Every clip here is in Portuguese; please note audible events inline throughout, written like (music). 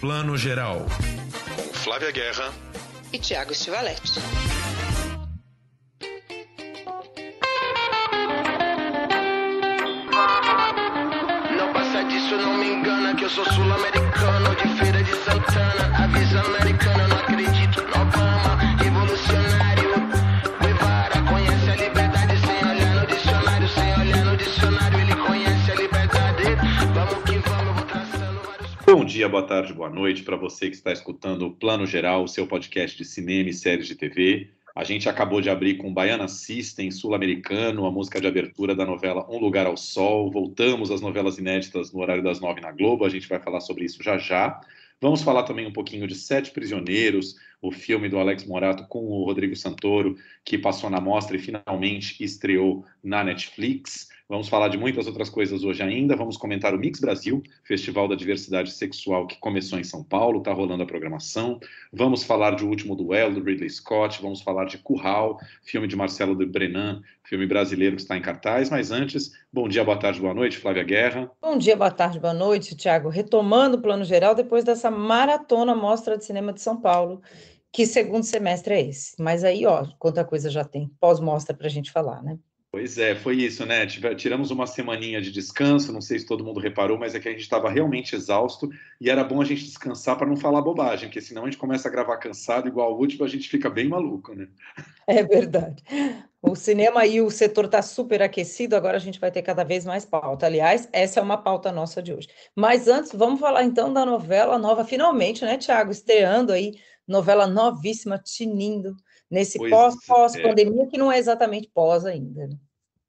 Plano Geral. Com Flávia Guerra e Tiago Stivaletti. Não passa disso, não me engana que eu sou sul-americano dia, boa tarde, boa noite para você que está escutando o Plano Geral, o seu podcast de cinema e séries de TV. A gente acabou de abrir com Baiana System, sul-americano, a música de abertura da novela Um Lugar ao Sol. Voltamos às novelas inéditas no horário das nove na Globo, a gente vai falar sobre isso já já. Vamos falar também um pouquinho de Sete Prisioneiros, o filme do Alex Morato com o Rodrigo Santoro, que passou na mostra e finalmente estreou na Netflix. Vamos falar de muitas outras coisas hoje ainda. Vamos comentar o Mix Brasil, Festival da Diversidade Sexual que começou em São Paulo, está rolando a programação. Vamos falar de O Último Duelo, do Ridley Scott. Vamos falar de Curral, filme de Marcelo de Brenan, filme brasileiro que está em cartaz. Mas antes, bom dia, boa tarde, boa noite, Flávia Guerra. Bom dia, boa tarde, boa noite, Tiago. Retomando o plano geral depois dessa maratona Mostra de Cinema de São Paulo. Que segundo semestre é esse? Mas aí, ó, quanta coisa já tem pós-mostra para a gente falar, né? Pois é, foi isso, né? Tiramos uma semaninha de descanso, não sei se todo mundo reparou, mas é que a gente estava realmente exausto e era bom a gente descansar para não falar bobagem, porque senão a gente começa a gravar cansado, igual o último, a gente fica bem maluco, né? É verdade. O cinema e o setor está super aquecido, agora a gente vai ter cada vez mais pauta. Aliás, essa é uma pauta nossa de hoje. Mas antes, vamos falar então da novela nova, finalmente, né, Tiago? Estreando aí, novela novíssima, tinindo nesse pós-pandemia, é. que não é exatamente pós ainda. Né?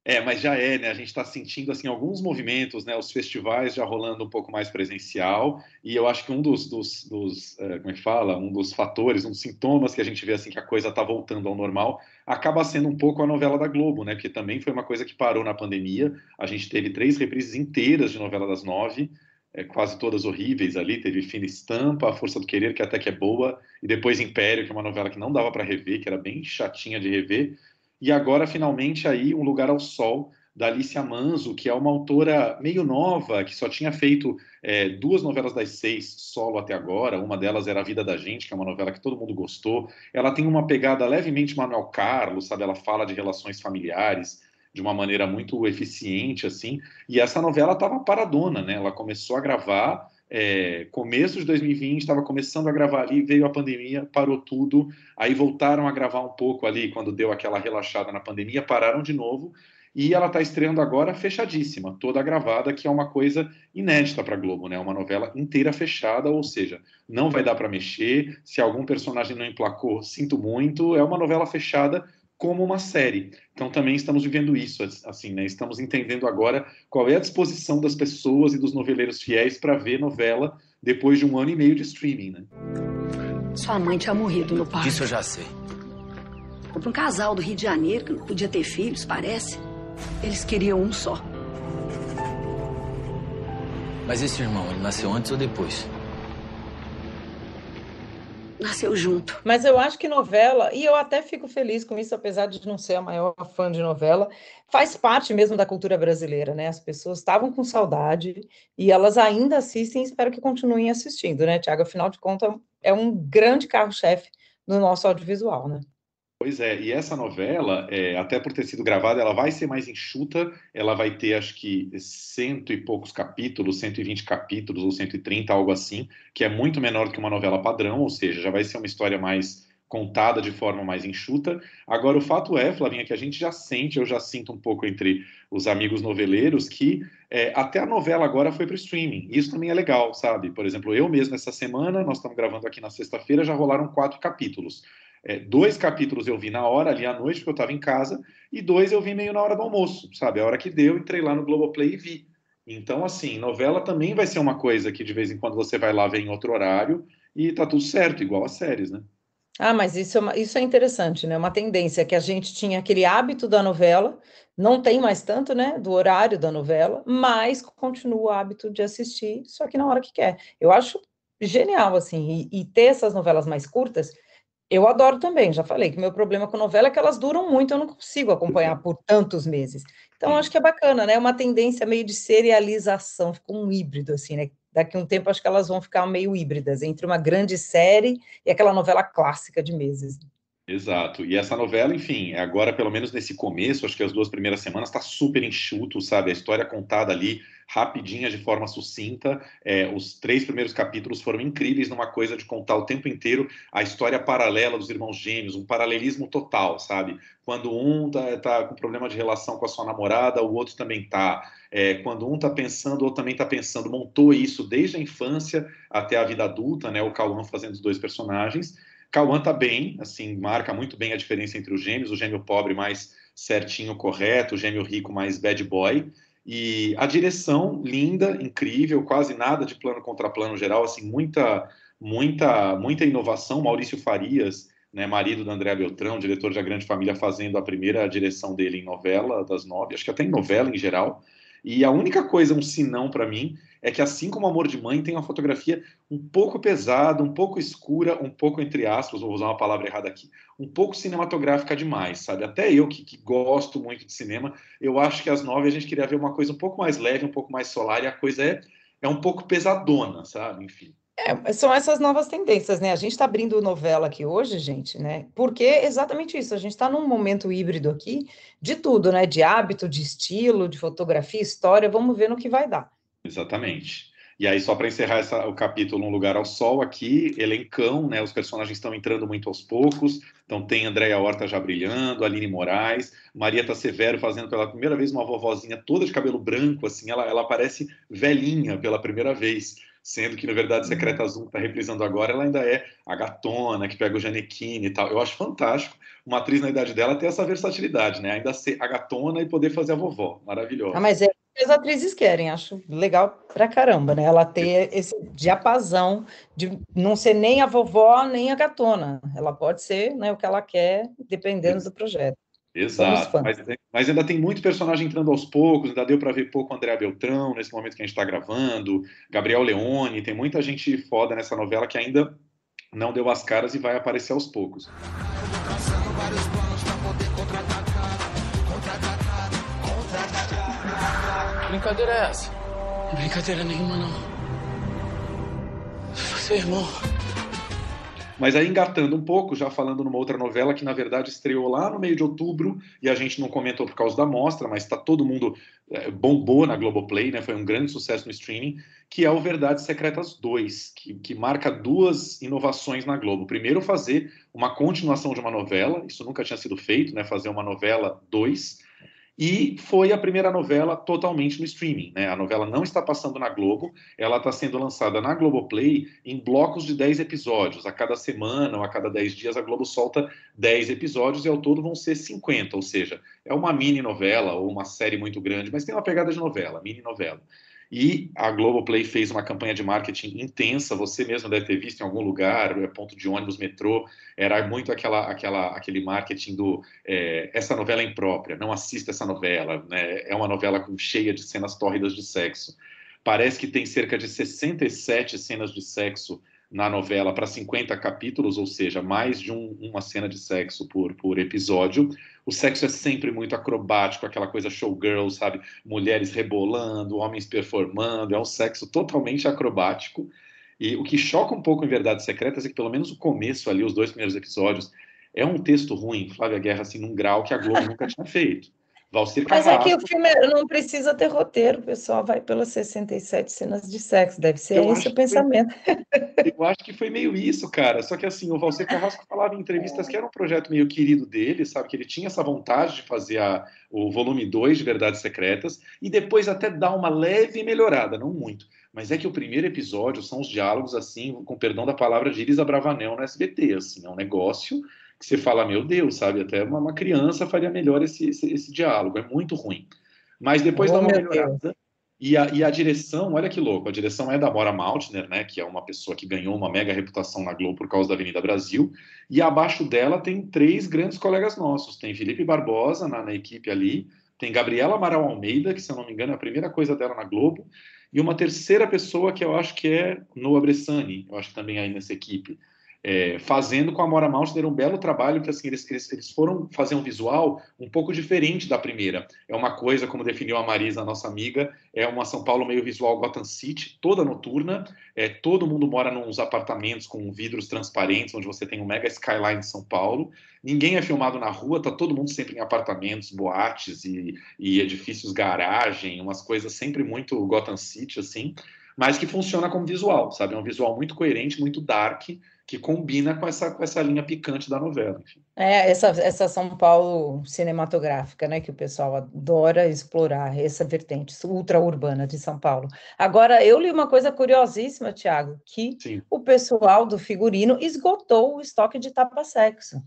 É, mas já é, né? A gente está sentindo assim alguns movimentos, né? Os festivais já rolando um pouco mais presencial e eu acho que um dos, dos, dos é, como é que fala, um dos fatores, um dos sintomas que a gente vê assim que a coisa está voltando ao normal, acaba sendo um pouco a novela da Globo, né? Porque também foi uma coisa que parou na pandemia. A gente teve três reprises inteiras de novela das nove, é, quase todas horríveis ali. Teve Fina Estampa, A Força do Querer, que até que é boa, e depois Império, que é uma novela que não dava para rever, que era bem chatinha de rever. E agora, finalmente, aí, Um Lugar ao Sol, da Alicia Manzo, que é uma autora meio nova, que só tinha feito é, duas novelas das seis solo até agora. Uma delas era A Vida da Gente, que é uma novela que todo mundo gostou. Ela tem uma pegada levemente Manuel Carlos, sabe? Ela fala de relações familiares de uma maneira muito eficiente, assim. E essa novela estava paradona, né? Ela começou a gravar é, começo de 2020, estava começando a gravar ali, veio a pandemia, parou tudo, aí voltaram a gravar um pouco ali, quando deu aquela relaxada na pandemia, pararam de novo, e ela está estreando agora fechadíssima, toda gravada, que é uma coisa inédita para Globo, né? Uma novela inteira fechada, ou seja, não vai dar para mexer. Se algum personagem não emplacou, sinto muito. É uma novela fechada como uma série. Então também estamos vivendo isso, assim, né? Estamos entendendo agora qual é a disposição das pessoas e dos noveleiros fiéis para ver novela depois de um ano e meio de streaming, né? Sua mãe tinha morrido no parque. Isso eu já sei. Para um casal do Rio de Janeiro que não podia ter filhos, parece. Eles queriam um só. Mas esse irmão, ele nasceu antes ou depois? Nasceu junto. Mas eu acho que novela, e eu até fico feliz com isso, apesar de não ser a maior fã de novela, faz parte mesmo da cultura brasileira, né? As pessoas estavam com saudade e elas ainda assistem, espero que continuem assistindo, né, Tiago? Afinal de contas, é um grande carro-chefe no nosso audiovisual, né? Pois é, e essa novela, é, até por ter sido gravada, ela vai ser mais enxuta, ela vai ter acho que cento e poucos capítulos, 120 capítulos ou 130, algo assim, que é muito menor que uma novela padrão, ou seja, já vai ser uma história mais contada de forma mais enxuta. Agora, o fato é, Flavinha, que a gente já sente, eu já sinto um pouco entre os amigos noveleiros, que é, até a novela agora foi para o streaming. Isso também é legal, sabe? Por exemplo, eu mesmo essa semana, nós estamos gravando aqui na sexta-feira, já rolaram quatro capítulos. É, dois capítulos eu vi na hora, ali à noite, porque eu estava em casa, e dois eu vi meio na hora do almoço, sabe? A hora que deu, entrei lá no Globoplay e vi. Então, assim, novela também vai ser uma coisa que de vez em quando você vai lá ver em outro horário e tá tudo certo, igual as séries, né? Ah, mas isso é, uma, isso é interessante, né? Uma tendência que a gente tinha aquele hábito da novela, não tem mais tanto, né? Do horário da novela, mas continua o hábito de assistir, só que na hora que quer. Eu acho genial, assim, e, e ter essas novelas mais curtas eu adoro também, já falei que meu problema com novela é que elas duram muito, eu não consigo acompanhar por tantos meses. Então, acho que é bacana, né? É uma tendência meio de serialização, ficou um híbrido, assim, né? Daqui um tempo, acho que elas vão ficar meio híbridas entre uma grande série e aquela novela clássica de meses. Exato. E essa novela, enfim, agora, pelo menos nesse começo, acho que as duas primeiras semanas, está super enxuto, sabe? A história contada ali rapidinha, de forma sucinta. É, os três primeiros capítulos foram incríveis numa coisa de contar o tempo inteiro a história paralela dos irmãos gêmeos, um paralelismo total, sabe? Quando um tá, tá com problema de relação com a sua namorada, o outro também tá. É, quando um tá pensando, o outro também tá pensando. Montou isso desde a infância até a vida adulta, né? O Cauã fazendo os dois personagens. Cauã tá bem, assim, marca muito bem a diferença entre os gêmeos, o gêmeo pobre mais certinho, correto, o gêmeo rico mais bad boy. E a direção linda, incrível, quase nada de plano contra plano geral, assim, muita, muita, muita inovação. Maurício Farias, né, marido da Andréa Beltrão, diretor de A Grande Família, fazendo a primeira direção dele em novela das nove, acho que até em novela em geral. E a única coisa, um sinão para mim, é que assim como Amor de Mãe tem uma fotografia um pouco pesada, um pouco escura, um pouco entre aspas, vou usar uma palavra errada aqui, um pouco cinematográfica demais, sabe? Até eu que, que gosto muito de cinema, eu acho que as nove a gente queria ver uma coisa um pouco mais leve, um pouco mais solar, e a coisa é, é um pouco pesadona, sabe? Enfim. É, são essas novas tendências, né? A gente está abrindo novela aqui hoje, gente, né? Porque é exatamente isso, a gente está num momento híbrido aqui de tudo, né? De hábito, de estilo, de fotografia, história, vamos ver no que vai dar. Exatamente. E aí, só para encerrar essa, o capítulo Um Lugar ao Sol, aqui, elencão, né? Os personagens estão entrando muito aos poucos. Então, tem Andréia Horta já brilhando, Aline Moraes, Marieta Severo fazendo pela primeira vez uma vovozinha toda de cabelo branco, assim, ela, ela parece velhinha pela primeira vez sendo que, na verdade, Secreta Azul está reprisando agora, ela ainda é a gatona, que pega o Janequine e tal. Eu acho fantástico uma atriz na idade dela ter essa versatilidade, né? Ainda ser a gatona e poder fazer a vovó. Maravilhosa. Ah, mas é as atrizes querem, acho legal pra caramba, né? Ela ter esse diapasão de não ser nem a vovó, nem a gatona. Ela pode ser né, o que ela quer, dependendo do projeto. Exato, mas, mas, ainda tem muito personagem entrando aos poucos, ainda deu para ver pouco André Beltrão nesse momento que a gente está gravando, Gabriel Leone, tem muita gente foda nessa novela que ainda não deu as caras e vai aparecer aos poucos. Brincadeira é essa? Brincadeira nenhuma, não. Você é irmão. Mas aí engatando um pouco, já falando numa outra novela que na verdade estreou lá no meio de outubro e a gente não comentou por causa da mostra, mas está todo mundo é, bombou na Globoplay, né? Foi um grande sucesso no streaming, que é o Verdades Secretas 2, que, que marca duas inovações na Globo. Primeiro, fazer uma continuação de uma novela, isso nunca tinha sido feito, né? Fazer uma novela 2 e foi a primeira novela totalmente no streaming. Né? A novela não está passando na Globo, ela está sendo lançada na Globoplay em blocos de 10 episódios. A cada semana ou a cada 10 dias a Globo solta 10 episódios e ao todo vão ser 50, ou seja, é uma mini novela ou uma série muito grande, mas tem uma pegada de novela, mini novela. E a Globoplay fez uma campanha de marketing intensa, você mesmo deve ter visto em algum lugar, é, ponto de ônibus, metrô, era muito aquela, aquela, aquele marketing do é, essa novela é imprópria, não assista essa novela, né? é uma novela cheia de cenas tórridas de sexo. Parece que tem cerca de 67 cenas de sexo na novela para 50 capítulos, ou seja, mais de um, uma cena de sexo por, por episódio. O sexo é sempre muito acrobático, aquela coisa showgirl, sabe? Mulheres rebolando, homens performando, é um sexo totalmente acrobático. E o que choca um pouco em Verdades Secretas é que, pelo menos o começo ali, os dois primeiros episódios, é um texto ruim, Flávia Guerra, assim, num grau que a Globo nunca tinha feito. Mas é que o filme não precisa ter roteiro, o pessoal vai pelas 67 cenas de sexo, deve ser eu esse o pensamento. Foi, (laughs) eu acho que foi meio isso, cara. Só que assim, o Valcir Carrasco falava em entrevistas que era um projeto meio querido dele, sabe? Que ele tinha essa vontade de fazer a, o volume 2 de Verdades Secretas e depois até dar uma leve melhorada, não muito. Mas é que o primeiro episódio são os diálogos, assim, com perdão da palavra, de Elisa Bravanel no SBT, assim, é um negócio que você fala, meu Deus, sabe? Até uma, uma criança faria melhor esse, esse, esse, diálogo, é muito ruim. Mas depois oh, dá uma melhorada. E a, e a, direção, olha que louco, a direção é da Bora Maltner, né, que é uma pessoa que ganhou uma mega reputação na Globo por causa da Avenida Brasil, e abaixo dela tem três grandes colegas nossos, tem Felipe Barbosa na, na equipe ali, tem Gabriela Amaral Almeida, que se eu não me engano é a primeira coisa dela na Globo, e uma terceira pessoa que eu acho que é Noah Bressani, eu acho que também aí nessa equipe. É, fazendo com a Mora Maltner um belo trabalho, que assim, eles, eles, eles, foram fazer um visual um pouco diferente da primeira. É uma coisa, como definiu a Marisa, a nossa amiga, é uma São Paulo meio visual Gotham City, toda noturna, é, todo mundo mora nos apartamentos com vidros transparentes, onde você tem um mega skyline de São Paulo, ninguém é filmado na rua, tá todo mundo sempre em apartamentos, boates e, e edifícios garagem, umas coisas sempre muito Gotham City, assim, mas que funciona como visual, sabe? É um visual muito coerente, muito dark, que combina com essa, com essa linha picante da novela. Enfim. É, essa, essa São Paulo cinematográfica, né, que o pessoal adora explorar, essa vertente ultra-urbana de São Paulo. Agora, eu li uma coisa curiosíssima, Tiago, que Sim. o pessoal do figurino esgotou o estoque de tapa-sexo.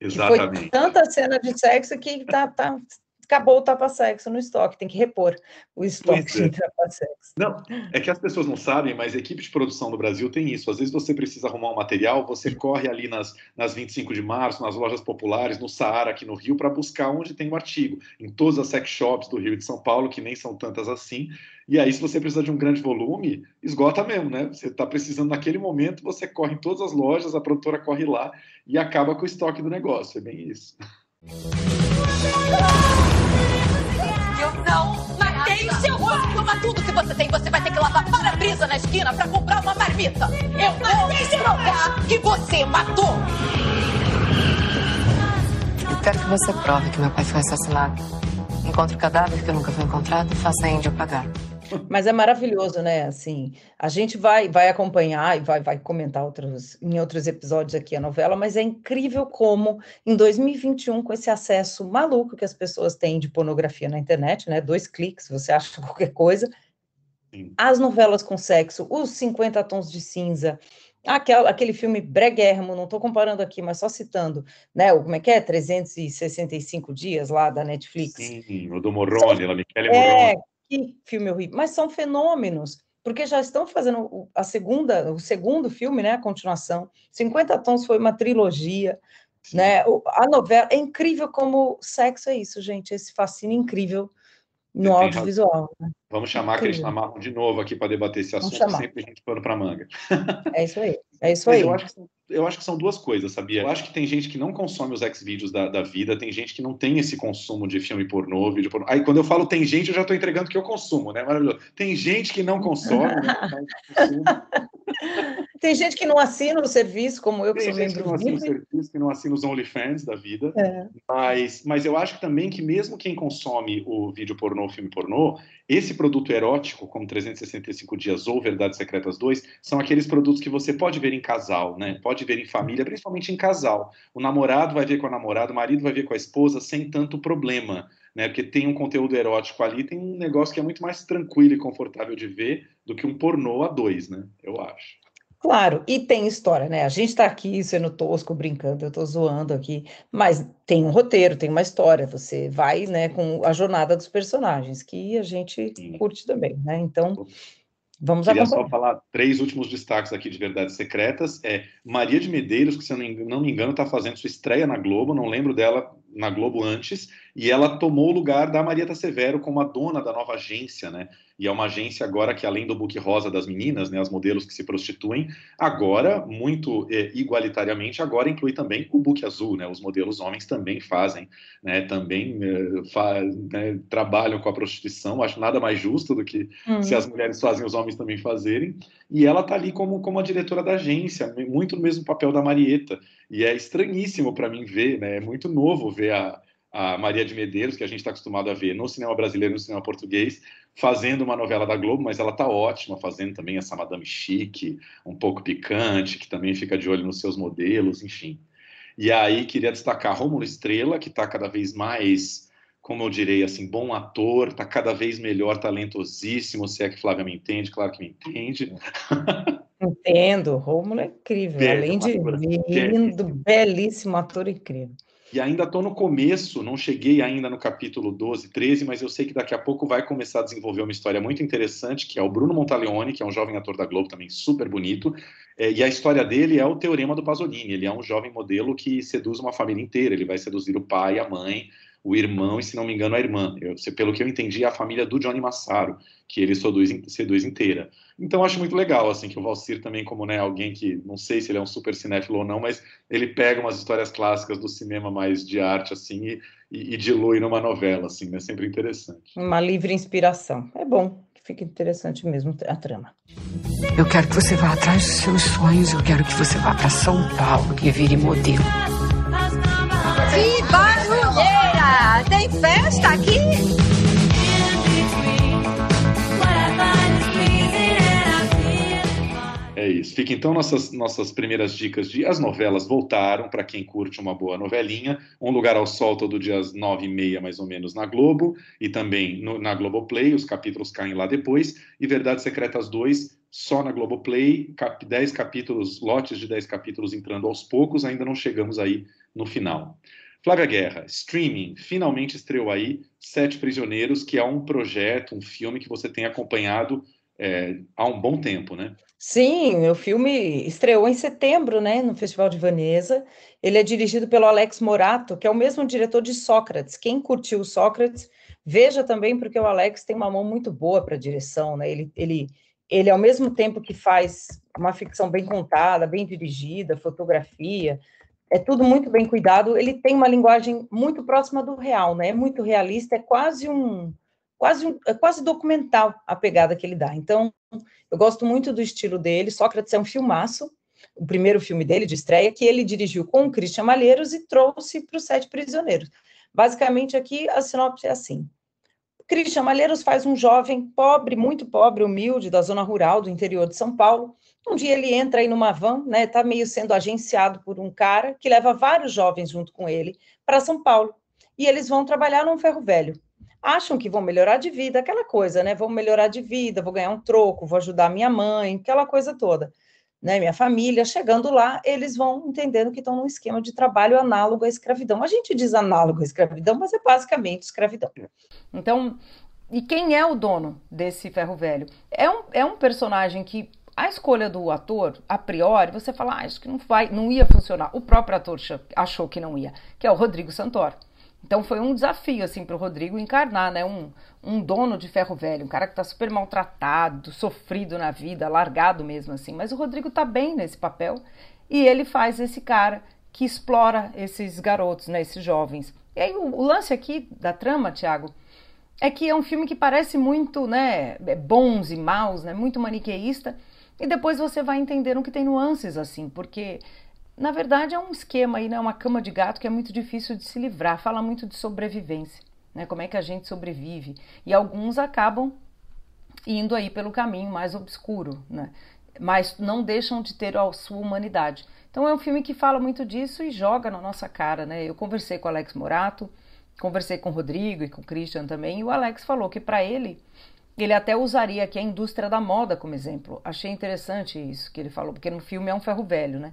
Exatamente. foi tanta cena de sexo que tá, tá, acabou o tapa-sexo no estoque, tem que repor o estoque é. de tapa-sexo. Não, é que as pessoas não sabem, mas a equipe de produção do Brasil tem isso. Às vezes você precisa arrumar um material, você corre ali nas, nas 25 de março, nas lojas populares, no Saara, aqui no Rio, para buscar onde tem o artigo. Em todas as sex shops do Rio e de São Paulo, que nem são tantas assim. E aí, se você precisa de um grande volume, esgota mesmo, né? Você está precisando naquele momento, você corre em todas as lojas, a produtora corre lá e acaba com o estoque do negócio. É bem isso. Eu não matei o seu rosto. Toma tudo que você tem. Você vai ter que lavar para-brisa na esquina para comprar uma marmita. Eu vou provar que você matou. Eu quero que você prove que meu pai foi assassinado. Encontre o cadáver que nunca foi encontrado e faça a Índia pagar. Mas é maravilhoso, né? Assim, a gente vai, vai acompanhar e vai, vai comentar outros, em outros episódios aqui a novela, mas é incrível como em 2021, com esse acesso maluco que as pessoas têm de pornografia na internet, né? Dois cliques, você acha (laughs) qualquer coisa. Sim. As novelas com sexo, os 50 tons de cinza, aquele, aquele filme breguérrimo, não estou comparando aqui, mas só citando, né? O, como é que é? 365 dias lá da Netflix. Sim, o do Morrone, a Michele é, Morrone que filme horrível, mas são fenômenos, porque já estão fazendo a segunda, o segundo filme, né, a continuação. 50 Tons foi uma trilogia, né? A novela é incrível como sexo é isso, gente, esse fascínio incrível no audiovisual. Né? Vamos chamar a Cristina Marrom de novo aqui para debater esse assunto, sempre a gente pano para manga. É isso aí, é isso aí. Eu acho, são, eu acho, que são, duas coisas, sabia? Eu acho que tem gente que não consome os ex-vídeos da, da, vida, tem gente que não tem esse consumo de filme pornô, vídeo pornô. Aí quando eu falo tem gente, eu já estou entregando que eu consumo, né? Maravilhoso. Tem gente que não consome, né? (laughs) Tem gente que não assina o serviço, como eu, que Tem sou gente que não assina o serviço, que não assina os OnlyFans da vida. É. Mas, mas eu acho também que mesmo quem consome o vídeo pornô, o filme pornô, esse produto erótico, como 365 Dias ou Verdades Secretas 2, são aqueles produtos que você pode ver em casal, né? Pode ver em família, principalmente em casal. O namorado vai ver com a namorada, o marido vai ver com a esposa sem tanto problema, né? Porque tem um conteúdo erótico ali, tem um negócio que é muito mais tranquilo e confortável de ver do que um pornô a dois, né? Eu acho. Claro, e tem história, né? A gente está aqui sendo tosco, brincando, eu estou zoando aqui, mas tem um roteiro, tem uma história. Você vai, né, com a jornada dos personagens, que a gente Sim. curte também, né? Então, vamos Queria acompanhar. só falar três últimos destaques aqui de Verdades Secretas. É Maria de Medeiros, que se eu não me engano está fazendo sua estreia na Globo, não lembro dela na Globo antes, e ela tomou o lugar da Marieta Severo como a dona da nova agência, né? E é uma agência agora que, além do book rosa das meninas, né, as modelos que se prostituem, agora, muito é, igualitariamente, agora inclui também o book azul, né? Os modelos homens também fazem, né? Também é, fa né, trabalham com a prostituição. Acho nada mais justo do que hum. se as mulheres fazem, os homens também fazerem. E ela tá ali como, como a diretora da agência, muito no mesmo papel da Marieta. E é estranhíssimo para mim ver, né? É muito novo ver a, a Maria de Medeiros, que a gente está acostumado a ver no cinema brasileiro, no cinema português, fazendo uma novela da Globo, mas ela está ótima fazendo também essa Madame Chique, um pouco picante, que também fica de olho nos seus modelos, enfim. E aí queria destacar Rômulo Estrela, que está cada vez mais, como eu direi, assim, bom ator, está cada vez melhor, talentosíssimo, se é que Flávia me entende, claro que me entende. (laughs) Entendo, Rômulo é incrível, além de lindo, belíssimo ator incrível. E ainda estou no começo, não cheguei ainda no capítulo 12, 13, mas eu sei que daqui a pouco vai começar a desenvolver uma história muito interessante, que é o Bruno Montaleone, que é um jovem ator da Globo também super bonito. É, e a história dele é o teorema do Pasolini. Ele é um jovem modelo que seduz uma família inteira. Ele vai seduzir o pai, a mãe, o irmão e, se não me engano, a irmã. Eu, pelo que eu entendi, é a família do Johnny Massaro, que ele seduz, seduz inteira. Então, acho muito legal, assim, que o Valcir também, como né, alguém que, não sei se ele é um super cinéfilo ou não, mas ele pega umas histórias clássicas do cinema mais de arte, assim, e, e, e dilui numa novela, assim, é sempre interessante. Uma livre inspiração. É bom, fica interessante mesmo a trama. Eu quero que você vá atrás dos seus sonhos, eu quero que você vá para São Paulo e vire modelo. Festa aqui? É isso. Fica então nossas, nossas primeiras dicas de as novelas voltaram para quem curte uma boa novelinha. Um Lugar ao Sol todo dia às nove e meia mais ou menos na Globo e também no, na Globoplay. Os capítulos caem lá depois. E Verdades Secretas 2 só na Globoplay. Cap, 10 capítulos, lotes de 10 capítulos entrando aos poucos. Ainda não chegamos aí no final. Flávia Guerra, streaming, finalmente estreou aí Sete Prisioneiros, que é um projeto, um filme que você tem acompanhado é, há um bom tempo, né? Sim, o filme estreou em setembro, né, no Festival de Veneza. Ele é dirigido pelo Alex Morato, que é o mesmo diretor de Sócrates. Quem curtiu Sócrates, veja também, porque o Alex tem uma mão muito boa para direção, né? Ele, ele, ele, ao mesmo tempo que faz uma ficção bem contada, bem dirigida, fotografia, é tudo muito bem cuidado. Ele tem uma linguagem muito próxima do real, né? É muito realista, é quase um quase, é quase documental a pegada que ele dá. Então, eu gosto muito do estilo dele. Sócrates é um filmaço, o primeiro filme dele de estreia, que ele dirigiu com o Christian Malheiros e trouxe para os Sete Prisioneiros. Basicamente, aqui a sinopse é assim. Christian Malheiros faz um jovem pobre, muito pobre, humilde, da zona rural do interior de São Paulo. Um dia ele entra aí numa van, né? Está meio sendo agenciado por um cara que leva vários jovens junto com ele para São Paulo. E eles vão trabalhar num ferro velho acham que vão melhorar de vida, aquela coisa, né? Vou melhorar de vida, vou ganhar um troco, vou ajudar minha mãe, aquela coisa toda. Né, minha família, chegando lá, eles vão entendendo que estão num esquema de trabalho análogo à escravidão. A gente diz análogo à escravidão, mas é basicamente escravidão. Então, e quem é o dono desse ferro velho? É um, é um personagem que a escolha do ator, a priori, você fala, ah, acho que não vai, não ia funcionar. O próprio ator achou que não ia, que é o Rodrigo Santoro. Então foi um desafio assim para o Rodrigo encarnar, né, um, um dono de ferro velho, um cara que está super maltratado, sofrido na vida, largado mesmo assim. Mas o Rodrigo está bem nesse papel e ele faz esse cara que explora esses garotos, né, esses jovens. E aí o, o lance aqui da trama, Tiago, é que é um filme que parece muito, né, é bons e maus, né, muito maniqueísta. E depois você vai entendendo que tem nuances assim, porque na verdade, é um esquema aí, né? Uma cama de gato que é muito difícil de se livrar. Fala muito de sobrevivência, né? Como é que a gente sobrevive. E alguns acabam indo aí pelo caminho mais obscuro, né? Mas não deixam de ter a sua humanidade. Então é um filme que fala muito disso e joga na nossa cara, né? Eu conversei com o Alex Morato, conversei com o Rodrigo e com o Christian também, e o Alex falou que para ele ele até usaria aqui a indústria da moda como exemplo. Achei interessante isso que ele falou, porque no filme é um ferro velho, né?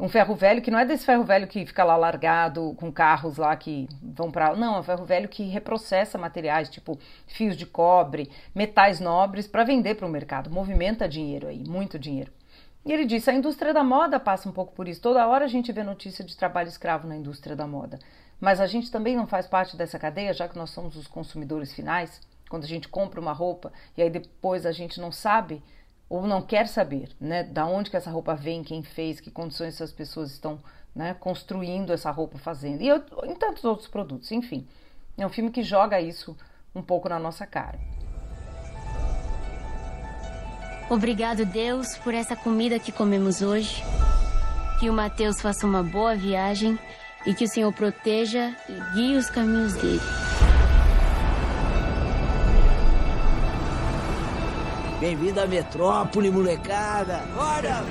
um ferro velho que não é desse ferro velho que fica lá largado com carros lá que vão para não é um ferro velho que reprocessa materiais tipo fios de cobre metais nobres para vender para o mercado. Movimenta dinheiro aí muito dinheiro. E ele disse a indústria da moda passa um pouco por isso. Toda hora a gente vê notícia de trabalho escravo na indústria da moda. Mas a gente também não faz parte dessa cadeia já que nós somos os consumidores finais quando a gente compra uma roupa e aí depois a gente não sabe ou não quer saber, né, da onde que essa roupa vem, quem fez, que condições essas pessoas estão, né, construindo essa roupa, fazendo, e eu, em tantos outros produtos, enfim. É um filme que joga isso um pouco na nossa cara. Obrigado, Deus, por essa comida que comemos hoje. Que o Mateus faça uma boa viagem e que o Senhor proteja e guie os caminhos dele. Bem-vindo à metrópole, molecada! Bora!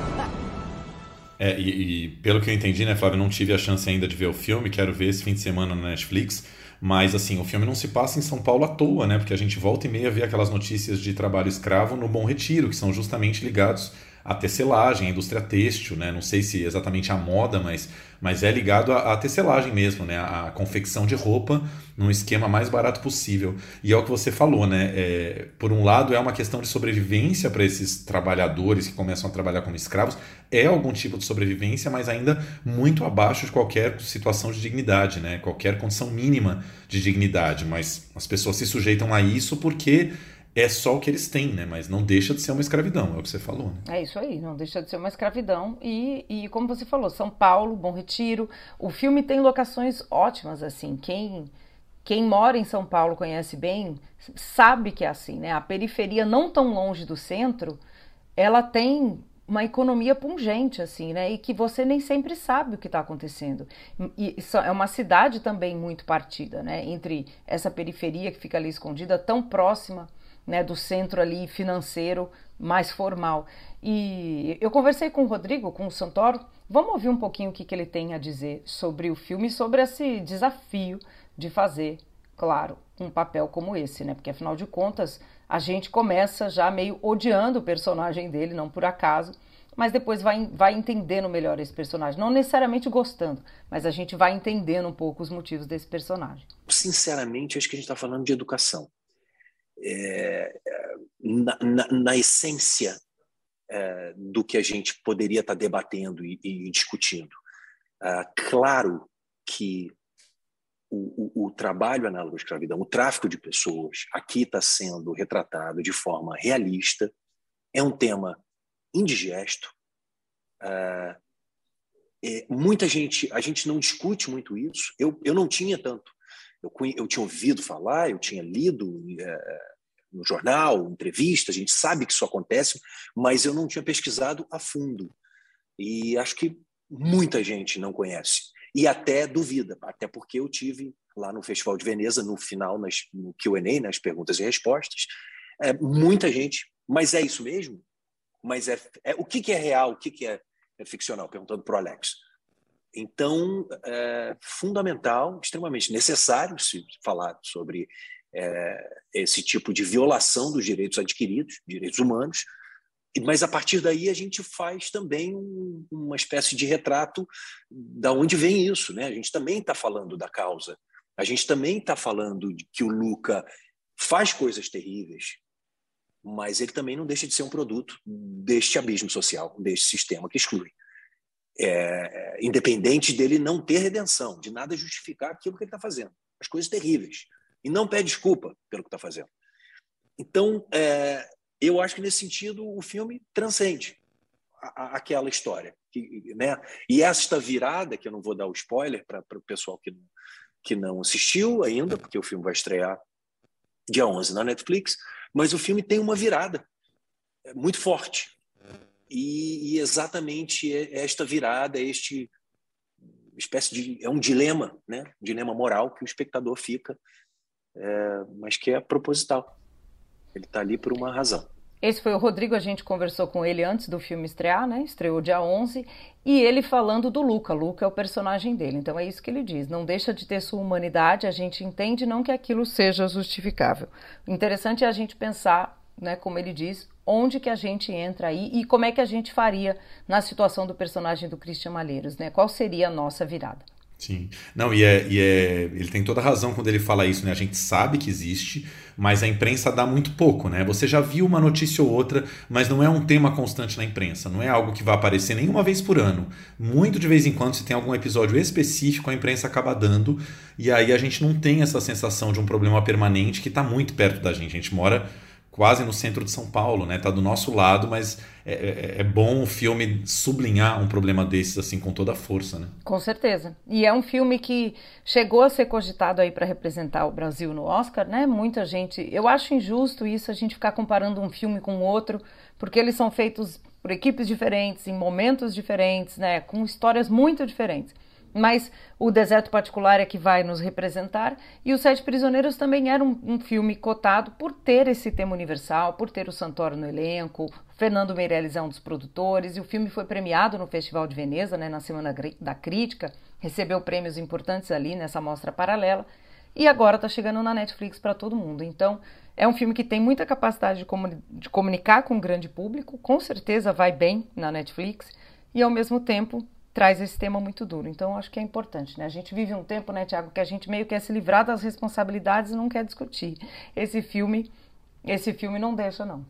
É, e, e, pelo que eu entendi, né, Flávio, não tive a chance ainda de ver o filme, quero ver esse fim de semana na Netflix. Mas, assim, o filme não se passa em São Paulo à toa, né? Porque a gente volta e meia vê aquelas notícias de trabalho escravo no Bom Retiro, que são justamente ligados a tecelagem, a indústria têxtil, né? Não sei se exatamente a moda, mas, mas é ligado à, tecelagem mesmo, né? A, confecção de roupa num esquema mais barato possível. E é o que você falou, né? É, por um lado, é uma questão de sobrevivência para esses trabalhadores que começam a trabalhar como escravos. É algum tipo de sobrevivência, mas ainda muito abaixo de qualquer situação de dignidade, né? Qualquer condição mínima de dignidade. Mas as pessoas se sujeitam a isso porque é só o que eles têm, né? Mas não deixa de ser uma escravidão, é o que você falou. Né? É isso aí, não deixa de ser uma escravidão. E, e como você falou, São Paulo, Bom Retiro. O filme tem locações ótimas, assim. Quem, quem mora em São Paulo conhece bem, sabe que é assim, né? A periferia não tão longe do centro, ela tem uma economia pungente, assim, né? E que você nem sempre sabe o que está acontecendo. E é uma cidade também muito partida, né? Entre essa periferia que fica ali escondida, tão próxima né, do centro ali financeiro mais formal. E eu conversei com o Rodrigo, com o Santoro, vamos ouvir um pouquinho o que, que ele tem a dizer sobre o filme e sobre esse desafio de fazer, claro, um papel como esse, né? Porque afinal de contas, a gente começa já meio odiando o personagem dele, não por acaso, mas depois vai, vai entendendo melhor esse personagem. Não necessariamente gostando, mas a gente vai entendendo um pouco os motivos desse personagem. Sinceramente, acho que a gente está falando de educação é, na, na, na, essência é, do que a gente poderia estar debatendo e, e discutindo. Ah, claro que o, o, o, trabalho análogo à escravidão, o tráfico de pessoas, aqui está sendo retratado de forma realista, é um tema indigesto. Ah, é, muita gente, a gente não discute muito isso. Eu, eu não tinha tanto eu, eu tinha ouvido falar, eu tinha lido é, no jornal, entrevista, a gente sabe que isso acontece, mas eu não tinha pesquisado a fundo. E acho que muita gente não conhece. E até duvida, até porque eu tive lá no Festival de Veneza, no final, nas, no QA, nas perguntas e respostas, é, muita gente, mas é isso mesmo? Mas é, é o que, que é real, o que, que é, é ficcional? Perguntando para o Alex. Então, é fundamental, extremamente necessário se falar sobre é, esse tipo de violação dos direitos adquiridos, direitos humanos, mas a partir daí a gente faz também um, uma espécie de retrato da onde vem isso, né? A gente também está falando da causa, a gente também está falando de que o Luca faz coisas terríveis, mas ele também não deixa de ser um produto deste abismo social, deste sistema que exclui é, independente dele não ter redenção, de nada justificar aquilo que ele está fazendo, as coisas terríveis, e não pede desculpa pelo que está fazendo. Então, é, eu acho que nesse sentido o filme transcende a, a, aquela história. Que, né? E esta virada, que eu não vou dar o spoiler para o pessoal que que não assistiu ainda, porque o filme vai estrear dia 11 na Netflix, mas o filme tem uma virada muito forte e, e exatamente esta virada, este espécie de é um dilema, né? Um dilema moral que o espectador fica, é, mas que é proposital. Ele está ali por uma razão. Esse foi o Rodrigo, a gente conversou com ele antes do filme estrear, né? Estreou dia 11, e ele falando do Luca. Luca é o personagem dele, então é isso que ele diz. Não deixa de ter sua humanidade, a gente entende não que aquilo seja justificável. O interessante é a gente pensar, né, como ele diz, onde que a gente entra aí e como é que a gente faria na situação do personagem do Christian Malheiros, né? Qual seria a nossa virada? Sim. Não, e, é, e é, ele tem toda razão quando ele fala isso, né? A gente sabe que existe, mas a imprensa dá muito pouco, né? Você já viu uma notícia ou outra, mas não é um tema constante na imprensa, não é algo que vai aparecer nenhuma vez por ano. Muito de vez em quando, se tem algum episódio específico, a imprensa acaba dando, e aí a gente não tem essa sensação de um problema permanente que está muito perto da gente. A gente mora quase no centro de São Paulo, né? Tá do nosso lado, mas é, é, é, bom o filme sublinhar um problema desses assim com toda a força, né? Com certeza. E é um filme que chegou a ser cogitado aí para representar o Brasil no Oscar, né? Muita gente, eu acho injusto isso a gente ficar comparando um filme com outro, porque eles são feitos por equipes diferentes, em momentos diferentes, né? Com histórias muito diferentes mas o Deserto Particular é que vai nos representar e Os Sete Prisioneiros também era um, um, filme cotado por ter esse tema universal, por ter o Santoro no elenco, Fernando Meirelles é um dos produtores e o filme foi premiado no Festival de Veneza, né, na Semana da Crítica, recebeu prêmios importantes ali nessa mostra paralela e agora está chegando na Netflix para todo mundo. Então, é um filme que tem muita capacidade de, comuni de comunicar com o grande público, com certeza vai bem na Netflix, e ao mesmo tempo traz esse tema muito duro. Então, acho que é importante, né? A gente vive um tempo, né, Tiago, que a gente meio que quer se livrar das responsabilidades e não quer discutir. Esse filme, esse filme não deixa, não.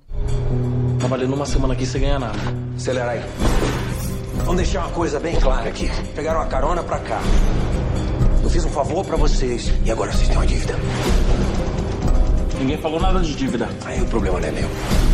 Trabalhando uma semana aqui sem ganhar nada. Acelera aí. Vamos deixar uma coisa bem clara aqui. Pegaram a carona pra cá. Eu fiz um favor pra vocês e agora vocês têm uma dívida. Ninguém falou nada de dívida. Aí o problema não é meu.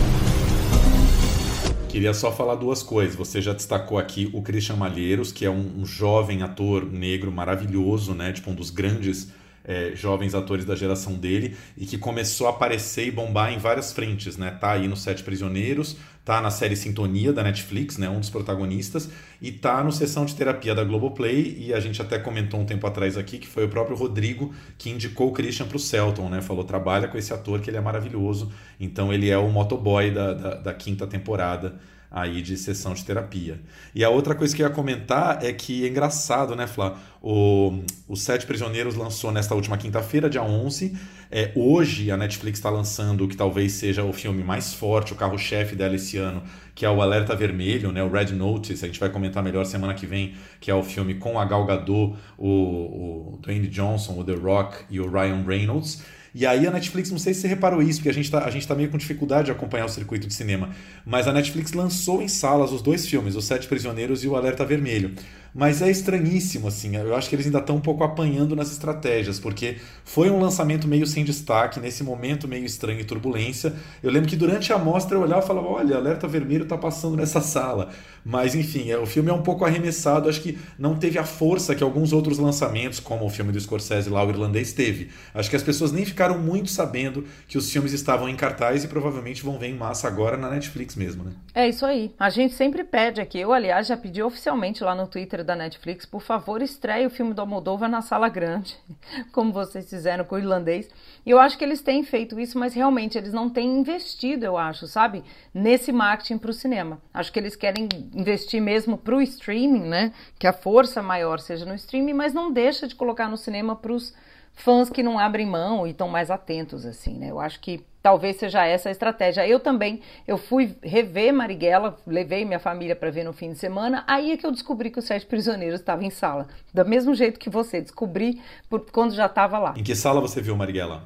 Queria só falar duas coisas. Você já destacou aqui o Christian Malheiros, que é um, um jovem ator negro maravilhoso, né? Tipo um dos grandes é, jovens atores da geração dele e que começou a aparecer e bombar em várias frentes, né? Tá aí no Sete Prisioneiros, tá na série Sintonia da Netflix, né? Um dos protagonistas e tá no Sessão de Terapia da Globoplay e a gente até comentou um tempo atrás aqui que foi o próprio Rodrigo que indicou o Christian pro Celton, né? Falou, trabalha com esse ator que ele é maravilhoso. Então ele é o motoboy da, da, da quinta temporada aí de sessão de terapia. E a outra coisa que eu ia comentar é que é engraçado, né, Flá? O, o Sete Prisioneiros lançou nesta última quinta-feira, dia 11. É, hoje a Netflix está lançando o que talvez seja o filme mais forte, o carro-chefe dela esse ano, que é o Alerta Vermelho, né, o Red Notice. A gente vai comentar melhor semana que vem, que é o filme com a Gal Gadot, o, o Dwayne Johnson, o The Rock e o Ryan Reynolds. E aí a Netflix, não sei se você reparou isso, porque a gente, tá, a gente tá meio com dificuldade de acompanhar o circuito de cinema, mas a Netflix lançou em salas os dois filmes, Os Sete Prisioneiros e o Alerta Vermelho. Mas é estranhíssimo, assim. Eu acho que eles ainda estão um pouco apanhando nas estratégias, porque foi um lançamento meio sem destaque, nesse momento meio estranho e turbulência. Eu lembro que durante a mostra eu olhava e falava: olha, Alerta Vermelho está passando nessa sala. Mas, enfim, é, o filme é um pouco arremessado. Acho que não teve a força que alguns outros lançamentos, como o filme do Scorsese lá, o irlandês, teve. Acho que as pessoas nem ficaram muito sabendo que os filmes estavam em cartaz e provavelmente vão ver em massa agora na Netflix mesmo, né? É isso aí. A gente sempre pede aqui. Eu, aliás, já pedi oficialmente lá no Twitter da Netflix, por favor, estreie o filme do Almodóvar na sala grande, (laughs) como vocês fizeram com o irlandês. E eu acho que eles têm feito isso, mas realmente eles não têm investido, eu acho, sabe, nesse marketing para o cinema. Acho que eles querem investir mesmo para o streaming, né? Que a força maior seja no streaming, mas não deixa de colocar no cinema para os fãs que não abrem mão e estão mais atentos, assim, né? Eu acho que talvez seja essa a estratégia. Eu também, eu fui rever Marighella, levei minha família para ver no fim de semana, aí é que eu descobri que os Sete Prisioneiros estava em sala. Do mesmo jeito que você, descobri por, quando já estava lá. Em que sala você viu Marighella?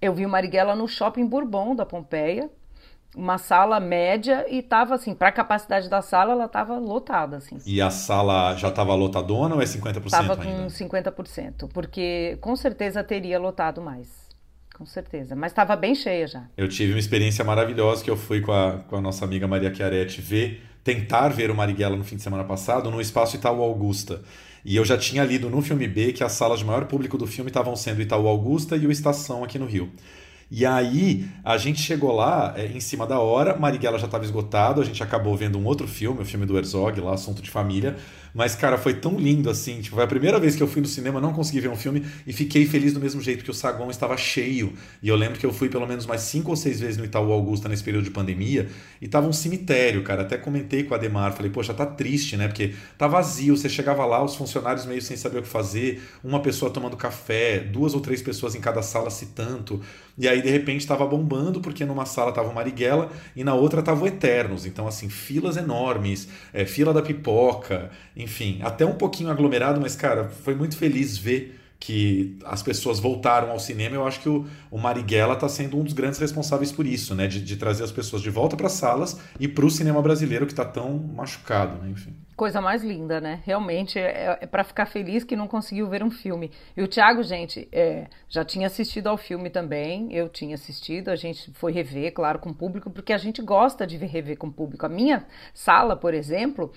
Eu vi o Marighella no Shopping Bourbon da Pompeia, uma sala média e tava assim, para a capacidade da sala, ela tava lotada assim. E a sala já tava lotadona ou é 50% tava ainda? com 50%, porque com certeza teria lotado mais. Com certeza, mas estava bem cheia já. Eu tive uma experiência maravilhosa que eu fui com a, com a nossa amiga Maria Chiaretti ver, tentar ver o Marighella no fim de semana passado no Espaço Itaú Augusta. E eu já tinha lido no filme B que as salas de maior público do filme estavam sendo Itaú Augusta e o Estação aqui no Rio. E aí a gente chegou lá é, em cima da hora, Marighella já estava esgotado, a gente acabou vendo um outro filme, o filme do Herzog, lá, Assunto de Família. Mas, cara, foi tão lindo assim. Tipo, foi a primeira vez que eu fui no cinema, não consegui ver um filme e fiquei feliz do mesmo jeito, que o saguão estava cheio. E eu lembro que eu fui pelo menos mais cinco ou seis vezes no Itaú Augusta nesse período de pandemia e tava um cemitério, cara. Até comentei com a Ademar, falei, poxa, tá triste, né? Porque tá vazio, você chegava lá, os funcionários meio sem saber o que fazer, uma pessoa tomando café, duas ou três pessoas em cada sala se tanto. E aí, de repente, estava bombando, porque numa sala tava o Marighella e na outra tava o Eternos. Então, assim, filas enormes, é, fila da pipoca, enfim, até um pouquinho aglomerado, mas, cara, foi muito feliz ver que as pessoas voltaram ao cinema. Eu acho que o, o Marighella está sendo um dos grandes responsáveis por isso, né? De, de trazer as pessoas de volta para as salas e para o cinema brasileiro que está tão machucado, né? Enfim. Coisa mais linda, né? Realmente é, é para ficar feliz que não conseguiu ver um filme. E o Thiago, gente, é, já tinha assistido ao filme também. Eu tinha assistido, a gente foi rever, claro, com o público, porque a gente gosta de ver rever com o público. A minha sala, por exemplo,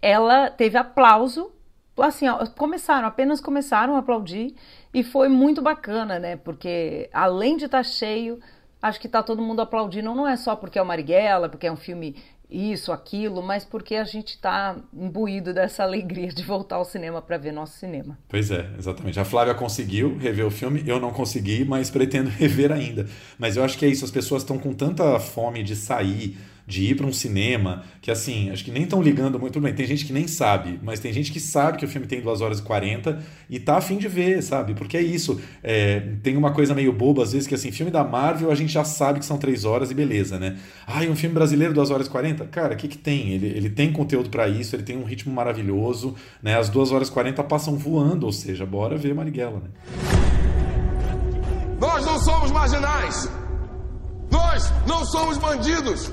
ela teve aplauso assim, ó, começaram, apenas começaram a aplaudir e foi muito bacana, né? Porque além de estar tá cheio, acho que está todo mundo aplaudindo, não é só porque é o Marighella, porque é um filme isso, aquilo, mas porque a gente está imbuído dessa alegria de voltar ao cinema para ver nosso cinema. Pois é, exatamente. A Flávia conseguiu rever o filme, eu não consegui, mas pretendo (laughs) rever ainda. Mas eu acho que é isso, as pessoas estão com tanta fome de sair, de ir para um cinema, que assim, acho que nem estão ligando muito bem. Tem gente que nem sabe, mas tem gente que sabe que o filme tem 2 horas e 40 e tá afim de ver, sabe? Porque é isso. É, tem uma coisa meio boba, às vezes, que assim, filme da Marvel a gente já sabe que são 3 horas e beleza, né? Ah, e um filme brasileiro 2 horas e 40? Cara, o que, que tem? Ele, ele tem conteúdo para isso, ele tem um ritmo maravilhoso, né? As 2 horas e 40 passam voando, ou seja, bora ver Marighella, né? Nós não somos marginais! Nós não somos bandidos!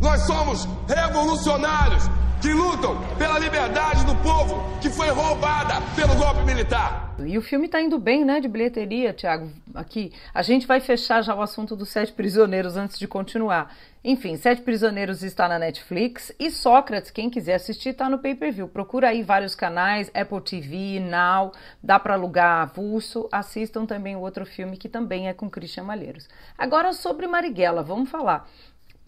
Nós somos revolucionários que lutam pela liberdade do povo que foi roubada pelo golpe militar. E o filme está indo bem, né, de bilheteria, Tiago. Aqui a gente vai fechar já o assunto dos Sete Prisioneiros antes de continuar. Enfim, Sete Prisioneiros está na Netflix e Sócrates, quem quiser assistir, está no pay-per-view. Procura aí vários canais, Apple TV, Now, dá para alugar avulso. Assistam também o outro filme que também é com Christian Malheiros. Agora sobre Marighella, vamos falar.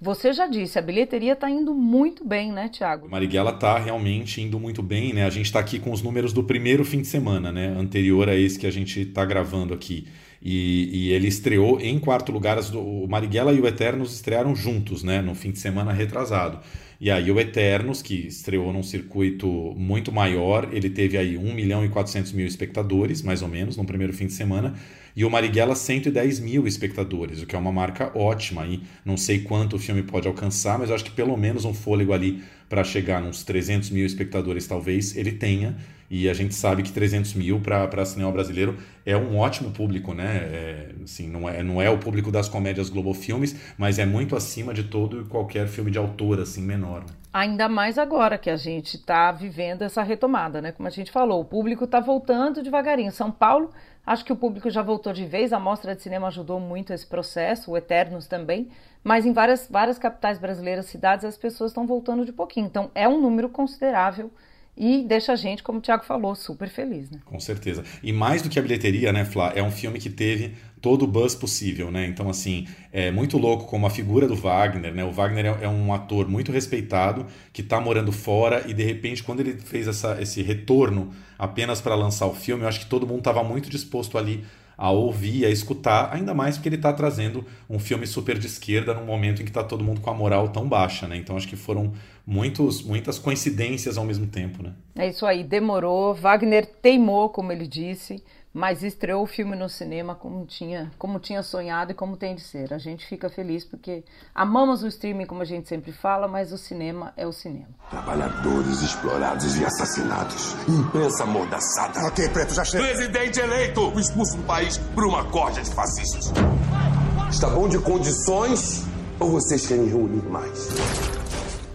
Você já disse, a bilheteria está indo muito bem, né, Tiago? Marighella está realmente indo muito bem, né? A gente está aqui com os números do primeiro fim de semana, né? Anterior a esse que a gente está gravando aqui. E, e, ele estreou em quarto lugar. O Marighella e o Eternos estrearam juntos, né? No fim de semana retrasado. E aí o Eternos, que estreou num circuito muito maior, ele teve aí 1 milhão e 400 mil espectadores, mais ou menos, no primeiro fim de semana e o Marighella 110 mil espectadores, o que é uma marca ótima. E não sei quanto o filme pode alcançar, mas acho que pelo menos um fôlego ali para chegar nos 300 mil espectadores, talvez ele tenha. E a gente sabe que 300 mil para cinema brasileiro é um ótimo público, né? É, assim, não, é, não é o público das comédias Globo Filmes, mas é muito acima de todo e qualquer filme de autor assim menor. Né? Ainda mais agora que a gente está vivendo essa retomada, né? Como a gente falou, o público está voltando devagarinho. São Paulo Acho que o público já voltou de vez, a Mostra de Cinema ajudou muito esse processo, o Eternos também, mas em várias, várias capitais brasileiras, cidades, as pessoas estão voltando de pouquinho. Então é um número considerável e deixa a gente, como o Thiago falou, super feliz, né? Com certeza. E mais do que a bilheteria, né, Flá? É um filme que teve todo o buzz possível, né? Então, assim, é muito louco como a figura do Wagner, né? O Wagner é, é um ator muito respeitado, que está morando fora e, de repente, quando ele fez essa, esse retorno apenas para lançar o filme, eu acho que todo mundo estava muito disposto ali a ouvir, a escutar, ainda mais porque ele está trazendo um filme super de esquerda num momento em que está todo mundo com a moral tão baixa, né? Então acho que foram muitos, muitas coincidências ao mesmo tempo, né? É isso aí, demorou. Wagner teimou, como ele disse mas estreou o filme no cinema como tinha, como tinha sonhado e como tem de ser. A gente fica feliz porque amamos o streaming, como a gente sempre fala, mas o cinema é o cinema. Trabalhadores explorados e assassinados. Imprensa amordaçada. Ok, Preto, já chega. Presidente eleito, expulso do país por uma corda de fascistas. Está bom de condições ou vocês querem reunir mais?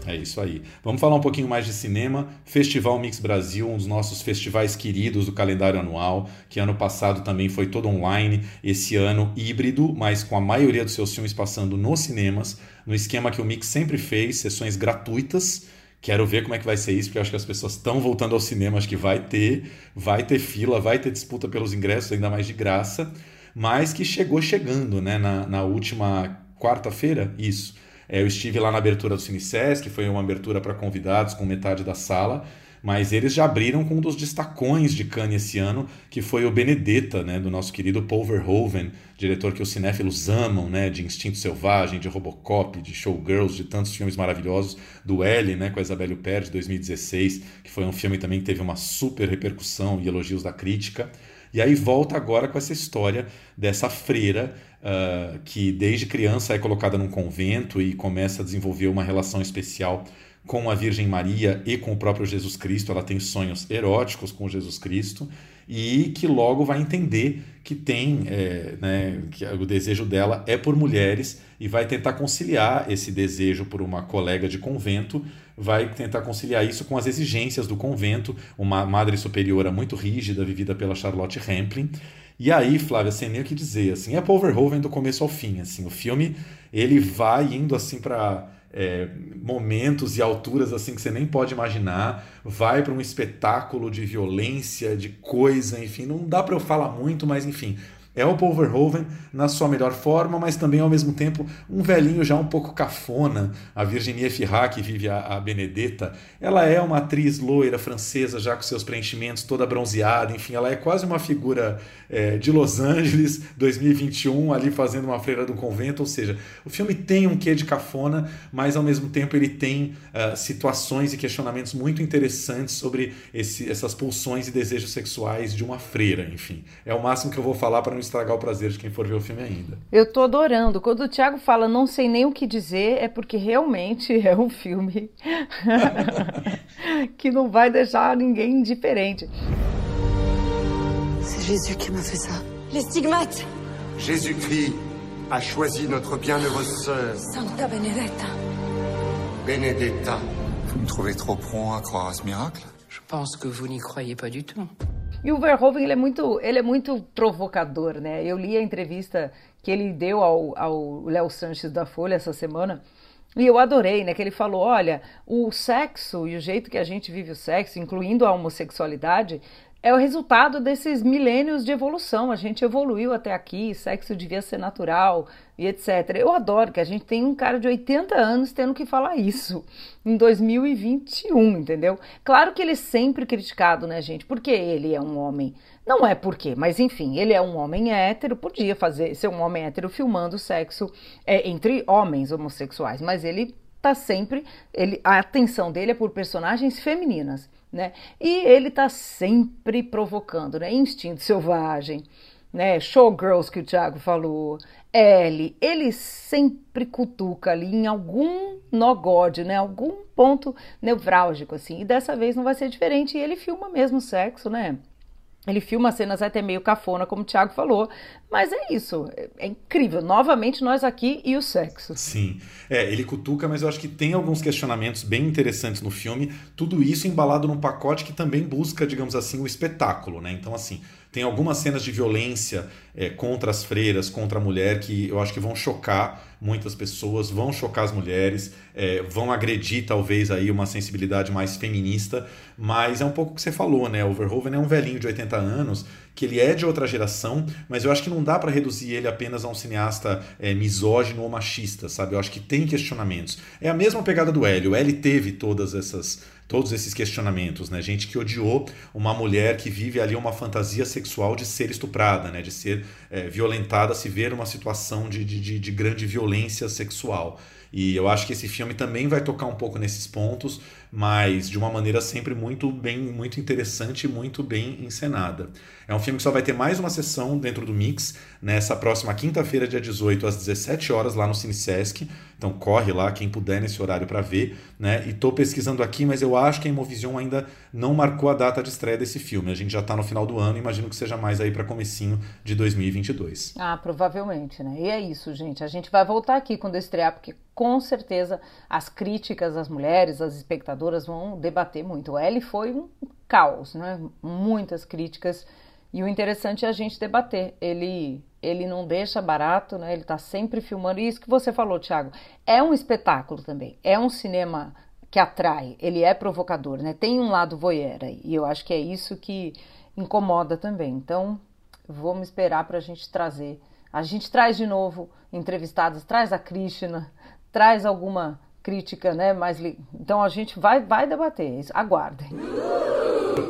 É isso aí. Vamos falar um pouquinho mais de cinema. Festival Mix Brasil, um dos nossos festivais queridos do calendário anual, que ano passado também foi todo online, esse ano híbrido, mas com a maioria dos seus filmes passando nos cinemas, no esquema que o Mix sempre fez, sessões gratuitas. Quero ver como é que vai ser isso, porque acho que as pessoas estão voltando ao cinema, acho que vai ter, vai ter fila, vai ter disputa pelos ingressos, ainda mais de graça, mas que chegou chegando, né, na, na última quarta-feira, isso eu estive lá na abertura do Cinesesc, que foi uma abertura para convidados com metade da sala, mas eles já abriram com um dos destacões de Cannes esse ano, que foi o Benedetta, né, do nosso querido Paul Verhoeven, diretor que os cinéfilos amam, né, de Instinto Selvagem, de Robocop, de Showgirls, de tantos filmes maravilhosos, do L, né, com a Isabelle Huppert, de 2016, que foi um filme também que teve uma super repercussão e elogios da crítica. E aí volta agora com essa história dessa freira uh, que desde criança é colocada num convento e começa a desenvolver uma relação especial com a Virgem Maria e com o próprio Jesus Cristo. Ela tem sonhos eróticos com Jesus Cristo e que logo vai entender que tem, é, né, que o desejo dela é por mulheres e vai tentar conciliar esse desejo por uma colega de convento, vai tentar conciliar isso com as exigências do convento, uma madre superiora muito rígida, vivida pela Charlotte Rampling. E aí, Flávia, sem nem o que dizer, assim, é Paul Verhoeven do começo ao fim, assim, o filme ele vai indo assim para é, momentos e alturas assim que você nem pode imaginar, vai para um espetáculo de violência, de coisa, enfim, não dá para eu falar muito, mas enfim, É o Paul Verhoeven na sua melhor forma, mas também ao mesmo tempo um velhinho já um pouco cafona. A Virginie Efira, que vive a, a Benedetta, ela é uma atriz loira francesa, já com seus preenchimentos, toda bronzeada, enfim, ela é quase uma figura é, de Los Angeles 2021, ali fazendo uma freira do convento. Ou seja, o filme tem um quê de cafona, mas ao mesmo tempo ele tem uh, situações e questionamentos muito interessantes sobre esse, essas pulsões e desejos sexuais de uma freira, enfim. É o máximo que eu vou falar para não estragar o prazer de quem for ver o filme ainda. Eu tô adorando. Quando o Thiago fala não sei nem o que dizer, é porque realmente (laughs) é um filme (laughs) que não vai deixar ninguém indiferente. C'est Jésus qui m'a fait ça. Les stigmates Jésus-Christ a choisi notre bienheureuse sœur, Santa Benedetta. Benedetta. Vous me trouvez trop prompt à croire à ce miracle Je pense que vous n'y croyez pas du tout. E o Verhoeven, ele é muito, ele é muito provocador, né? Eu li a entrevista que ele deu ao, Léo Sanches da Folha essa semana, e eu adorei, né? Que ele falou: olha, o sexo e o jeito que a gente vive o sexo, incluindo a homossexualidade, é o resultado desses milênios de evolução. A gente evoluiu até aqui, sexo devia ser natural e etc. Eu adoro que a gente tem um cara de 80 anos tendo que falar isso em 2021, entendeu? Claro que ele é sempre criticado, né, gente? Porque ele é um homem. Não é porque, mas enfim, ele é um homem hétero, podia fazer ser um homem hétero filmando sexo é, entre homens homossexuais, mas ele tá sempre. Ele, a atenção dele é por personagens femininas né? E ele está sempre provocando, né? Instinto selvagem, né? Showgirls que o Thiago falou, L, ele sempre cutuca ali em algum nogode, né? Algum ponto nevrálgico assim. E dessa vez não vai ser diferente. E ele filma mesmo sexo, né? Ele filma cenas até meio cafona, como o Thiago falou, mas é isso, é incrível. Novamente, nós aqui e o sexo. Sim, é, ele cutuca, mas eu acho que tem alguns questionamentos bem interessantes no filme. Tudo isso embalado num pacote que também busca, digamos assim, o espetáculo, né? Então, assim, tem algumas cenas de violência é, contra as freiras, contra a mulher, que eu acho que vão chocar muitas pessoas, vão chocar as mulheres, é, vão agredir talvez aí uma sensibilidade mais feminista, mas é um pouco o que você falou, né? O Verhoeven é um velhinho de 80 anos, que ele é de outra geração, mas eu acho que não dá para reduzir ele apenas a um cineasta é, misógino ou machista, sabe? Eu acho que tem questionamentos. É a mesma pegada do Hélio. O Hélio teve todas essas todos esses questionamentos, né? Gente que odiou uma mulher que vive ali uma fantasia sexual de ser estuprada, né? De ser é, violentada, se ver numa situação de, de, de grande violência sexual. E eu acho que esse filme também vai tocar um pouco nesses pontos, mas de uma maneira sempre muito bem, muito interessante e muito bem encenada. É um filme que só vai ter mais uma sessão dentro do Mix, nessa próxima quinta-feira, dia 18, às 17 horas, lá no Cine Sesc. Então corre lá, quem puder, nesse horário para ver. Né? E estou pesquisando aqui, mas eu acho que a Imovision ainda não marcou a data de estreia desse filme. A gente já está no final do ano, imagino que seja mais aí para comecinho de 2022. Ah, provavelmente, né? E é isso, gente. A gente vai voltar aqui quando estrear, porque com certeza as críticas às mulheres, as espectadoras vão debater muito. Ele foi um caos, né? Muitas críticas. E o interessante é a gente debater. Ele ele não deixa barato, né? Ele está sempre filmando. E isso que você falou, Thiago, é um espetáculo também. É um cinema que atrai. Ele é provocador, né? Tem um lado voyeur aí. E eu acho que é isso que incomoda também. Então, vamos esperar para a gente trazer. A gente traz de novo entrevistados, traz a Krishna, traz alguma crítica, né? Mais li... então a gente vai vai debater. Aguardem.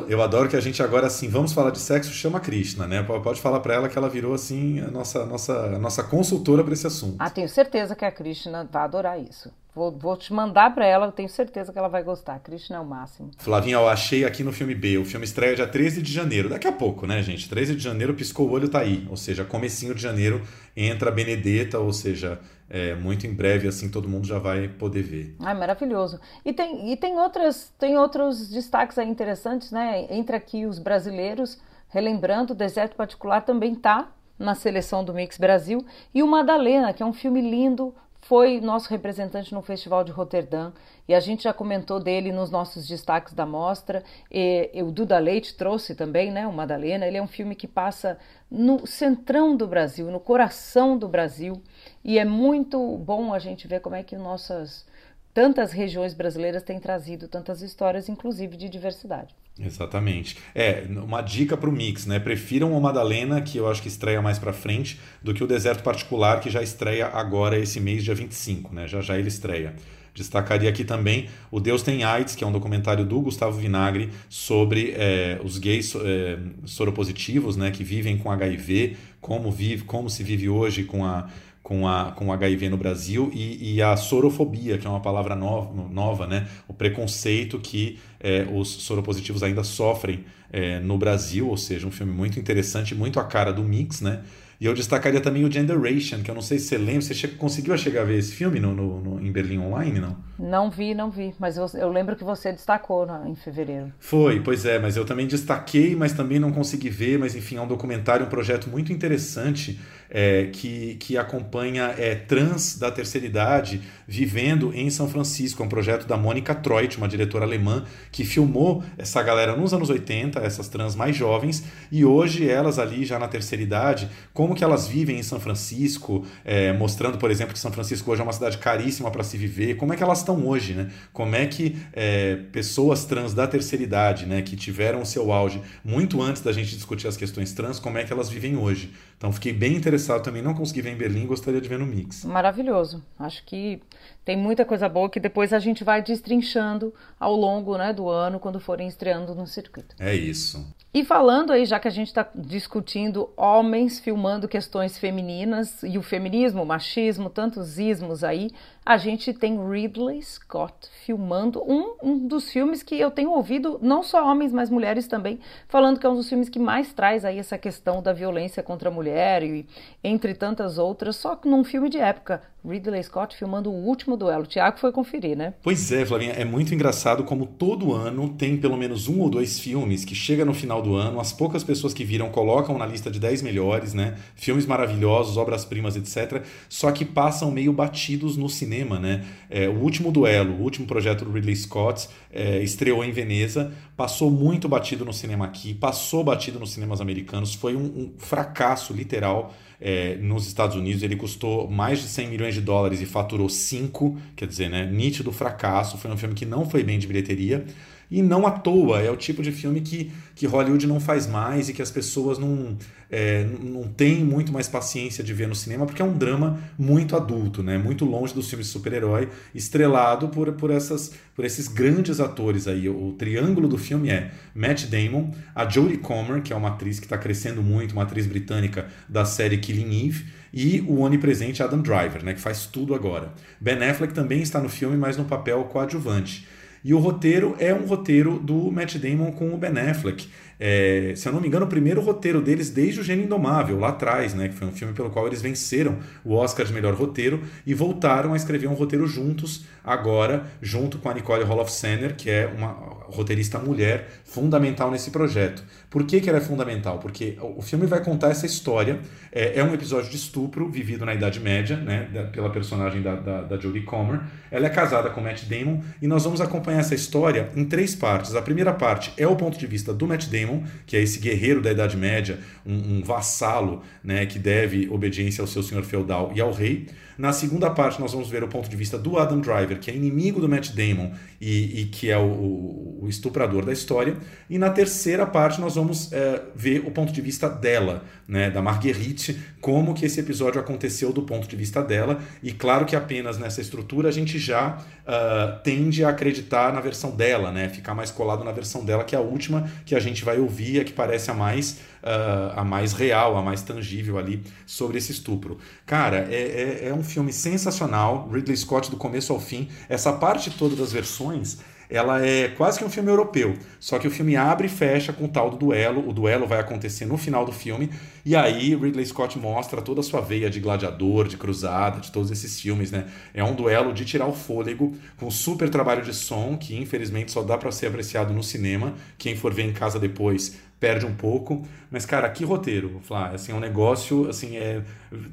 Eu adoro que a gente agora assim, vamos falar de sexo, chama a Krishna, né? Pode falar para ela que ela virou assim a nossa nossa a nossa consultora para esse assunto. Ah, tenho certeza que a Krishna vai adorar isso. Vou, vou te mandar para ela, eu tenho certeza que ela vai gostar. Krishna é o máximo. Flavinha, eu achei aqui no filme B. O filme estreia dia 13 de janeiro. Daqui a pouco, né, gente? 13 de janeiro, piscou o olho, tá aí. Ou seja, comecinho de janeiro entra a Benedetta, ou seja, é, muito em breve, assim, todo mundo já vai poder ver. Ah, maravilhoso. E tem, e tem, outras, tem outros destaques aí interessantes, né? Entre aqui os brasileiros, relembrando, o Deserto Particular também tá na seleção do Mix Brasil. E o Madalena, que é um filme lindo, foi nosso representante no Festival de Roterdã e a gente já comentou dele nos nossos destaques da mostra. E, e o Duda Leite trouxe também, né, o Madalena. Ele é um filme que passa no centrão do Brasil, no coração do Brasil, e é muito bom a gente ver como é que nossas tantas regiões brasileiras têm trazido tantas histórias, inclusive de diversidade. Exatamente. É, uma dica para o mix, né? Prefiram o Madalena, que eu acho que estreia mais para frente, do que o Deserto Particular, que já estreia agora esse mês, dia 25, né? Já já ele estreia. Destacaria aqui também O Deus Tem AIDS, que é um documentário do Gustavo Vinagre sobre é, os gays é, soropositivos, né, que vivem com HIV, como, vive, como se vive hoje com a, com, a, com o HIV no Brasil e, e, a sorofobia, que é uma palavra nova, nova né? o preconceito que é, os soropositivos ainda sofrem é, no Brasil, ou seja, um filme muito interessante, muito a cara do mix, né? E eu destacaria também o Generation, que eu não sei se você lembra, você che conseguiu chegar a ver esse filme no, no, no, em Berlim Online, não? Não vi, não vi, mas eu, eu lembro que você destacou na, em fevereiro. Foi, pois é, mas eu também destaquei, mas também não consegui ver, mas enfim, é um documentário, um projeto muito interessante é, que, que acompanha é, trans da terceira idade vivendo em São Francisco. É um projeto da Mônica Treut, uma diretora alemã, que filmou essa galera nos anos 80, essas trans mais jovens, e hoje elas ali já na terceira idade, como que elas vivem em São Francisco, é, mostrando, por exemplo, que São Francisco hoje é uma cidade caríssima para se viver, como é que elas estão hoje, né? Como é que é, pessoas trans da terceira idade, né, que tiveram o seu auge muito antes da gente discutir as questões trans, como é que elas vivem hoje. Então fiquei bem interessado também, não consegui ver em Berlim, gostaria de ver no Mix. Maravilhoso. Acho que tem muita coisa boa que depois a gente vai destrinchando ao longo né, do ano quando forem estreando no circuito. É isso. E falando aí, já que a gente está discutindo homens filmando questões femininas e o feminismo, o machismo, tantos ismos aí, a gente tem Ridley Scott filmando um, um dos filmes que eu tenho ouvido, não só homens, mas mulheres também, falando que é um dos filmes que mais traz aí essa questão da violência contra a mulher e entre tantas outras, só que num filme de época. Ridley Scott filmando o último duelo. O Tiago foi conferir, né? Pois é, Flavinha, é muito engraçado como todo ano tem pelo menos um ou dois filmes que chega no final do ano, as poucas pessoas que viram colocam na lista de 10 melhores, né? Filmes maravilhosos, obras-primas, etc. Só que passam meio batidos no cinema, né? É, o último duelo, o último projeto do Ridley Scott, é, estreou em Veneza, passou muito batido no cinema aqui, passou batido nos cinemas americanos, foi um, um fracasso literal é, nos Estados Unidos ele custou mais de 100 milhões de dólares e faturou 5, quer dizer, né, nítido fracasso, foi um filme que não foi bem de bilheteria. E não à toa, é o tipo de filme que, que Hollywood não faz mais e que as pessoas não, é, não têm muito mais paciência de ver no cinema, porque é um drama muito adulto, né? muito longe dos filmes de super-herói, estrelado por, por, essas, por esses grandes atores aí. O, triângulo do filme é Matt Damon, a Jodie Comer, que é uma atriz que está crescendo muito, uma atriz britânica da série Killing Eve, e o onipresente Adam Driver, né, que faz tudo agora. Ben Affleck também está no filme, mas no papel coadjuvante. E o roteiro é um roteiro do Matt Damon com o Ben Affleck. É, se eu não me engano, o primeiro roteiro deles desde o Gênio Indomável, lá atrás, né, que foi um filme pelo qual eles venceram o Oscar de melhor roteiro e voltaram a escrever um roteiro juntos, agora, junto com a Nicole Holofcener, que é uma roteirista mulher fundamental nesse projeto. Por que, que ela é fundamental? Porque o filme vai contar essa história, é, é um episódio de estupro vivido na Idade Média, né, pela personagem da, da, da Jodie Comer. Ela é casada com Matt Damon e nós vamos acompanhar essa história em três partes. A primeira parte é o ponto de vista do Matt Damon, que é esse guerreiro da Idade Média, um, um vassalo né, que deve obediência ao seu senhor feudal e ao rei. Na segunda parte, nós vamos ver o ponto de vista do Adam Driver, que é inimigo do Matt Damon e, e que é o, o, estuprador da história. E na terceira parte, nós vamos é, ver o ponto de vista dela, né, da Marguerite, como que esse episódio aconteceu do ponto de vista dela. E claro que apenas nessa estrutura a gente já uh, tende a acreditar na versão dela, né, ficar mais colado na versão dela, que é a última que a gente vai ouvir, a que parece a mais uh, a mais real, a mais tangível ali sobre esse estupro. Cara, é, é, é um filme sensacional, Ridley Scott do começo ao fim. Essa parte toda das versões ela é quase que um filme europeu. Só que o filme abre e fecha com o tal do duelo. O duelo vai acontecer no final do filme. E aí Ridley Scott mostra toda a sua veia de gladiador, de cruzada, de todos esses filmes, né? É um duelo de tirar o fôlego, com super trabalho de som, que infelizmente só dá para ser apreciado no cinema. Quem for ver em casa depois perde um pouco. Mas, cara, que roteiro, Flá. Assim, é um negócio, assim, é...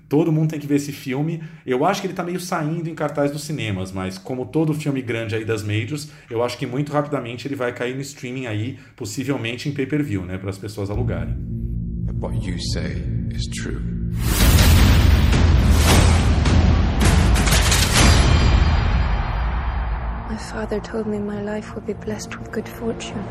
todo mundo tem que ver esse filme. Eu acho que ele tá meio saindo em cartaz dos cinemas, mas como todo filme grande aí das majors, eu acho que muito rapidamente ele vai cair no streaming aí, possivelmente em pay-per-view, né, para as pessoas alugarem. What you say is true. father told me my life would be blessed with good fortune.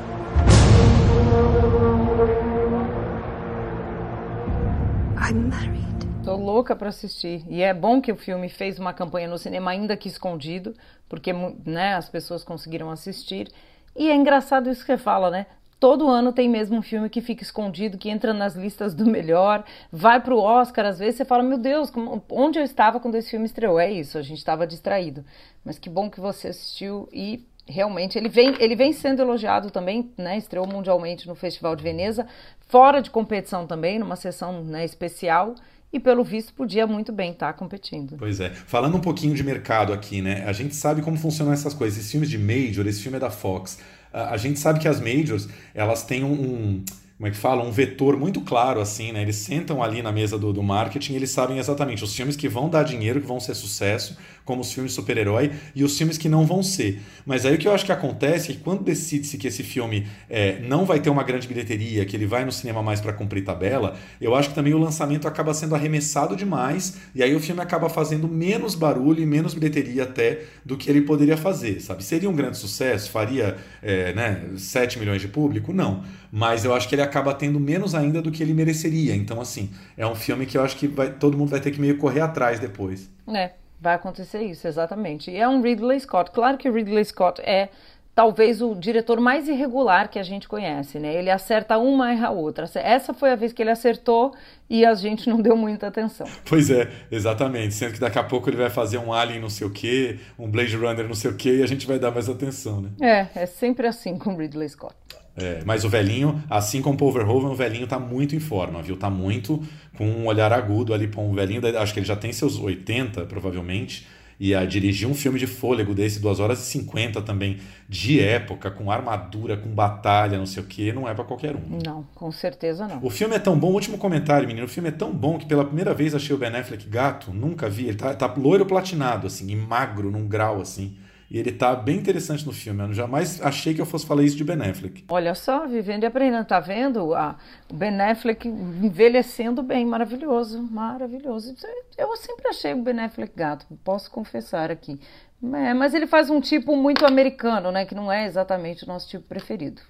Tô louca para assistir. E é bom que o filme fez uma campanha no cinema, ainda que escondido, porque né, as pessoas conseguiram assistir. E é engraçado isso que você fala, né? Todo ano tem mesmo um filme que fica escondido, que entra nas listas do melhor, vai pro Oscar, às vezes você fala, meu Deus, onde eu estava quando esse filme estreou? É isso, a gente estava distraído. Mas que bom que você assistiu e realmente ele vem, ele vem sendo elogiado também, né? Estreou mundialmente no Festival de Veneza, fora de competição também, numa sessão né, especial e pelo visto podia muito bem estar tá competindo. Pois é. Falando um pouquinho de mercado aqui, né? A gente sabe como funcionam essas coisas. Esses filmes de major, esse filme é da Fox. A gente sabe que as majors, elas têm um como é que fala, um vetor muito claro, assim, né? Eles sentam ali na mesa do, do marketing eles sabem exatamente os filmes que vão dar dinheiro, que vão ser sucesso, como os filmes super-herói, e os filmes que não vão ser. Mas aí o que eu acho que acontece é que quando decide-se que esse filme é, não vai ter uma grande bilheteria, que ele vai no cinema mais para cumprir tabela, eu acho que também o lançamento acaba sendo arremessado demais, e aí o filme acaba fazendo menos barulho e menos bilheteria até do que ele poderia fazer, sabe? Seria um grande sucesso? Faria é, né, 7 milhões de público? Não. Mas eu acho que ele acaba tendo menos ainda do que ele mereceria. Então, assim, é um filme que eu acho que vai, todo mundo vai ter que meio correr atrás depois. É, vai acontecer isso, exatamente. E é um Ridley Scott. Claro que o Ridley Scott é talvez o diretor mais irregular que a gente conhece, né? Ele acerta uma, erra outra. Essa foi a vez que ele acertou e a gente não deu muita atenção. (laughs) Pois é, exatamente. Sendo que daqui a pouco ele vai fazer um Alien não sei o quê, um Blade Runner não sei o quê, e a gente vai dar mais atenção, né? É, é sempre assim com Ridley Scott. É, mas o velhinho, assim como o Verhoeven, o velhinho tá muito em forma, viu? Tá muito com um olhar agudo ali para um velhinho. Acho que ele já tem seus 80, provavelmente. E a dirigir um filme de fôlego desse, 2 horas e 50 também, de época, com armadura, com batalha, não sei o que, não é para qualquer um. Não, com certeza não. O filme é tão bom, último comentário, menino, o filme é tão bom que pela primeira vez achei o Ben Affleck gato, nunca vi. Ele tá, tá loiro platinado, assim, e magro, num grau, assim. E ele tá bem interessante no filme. Eu jamais achei que eu fosse falar isso de Ben Affleck. Olha só, vivendo e aprendendo. Tá vendo? Ah, o Ben Affleck envelhecendo bem. Maravilhoso, maravilhoso. Eu sempre achei o Ben Affleck gato, posso confessar aqui. É, mas ele faz um tipo muito americano, né? Que não é exatamente o nosso tipo preferido.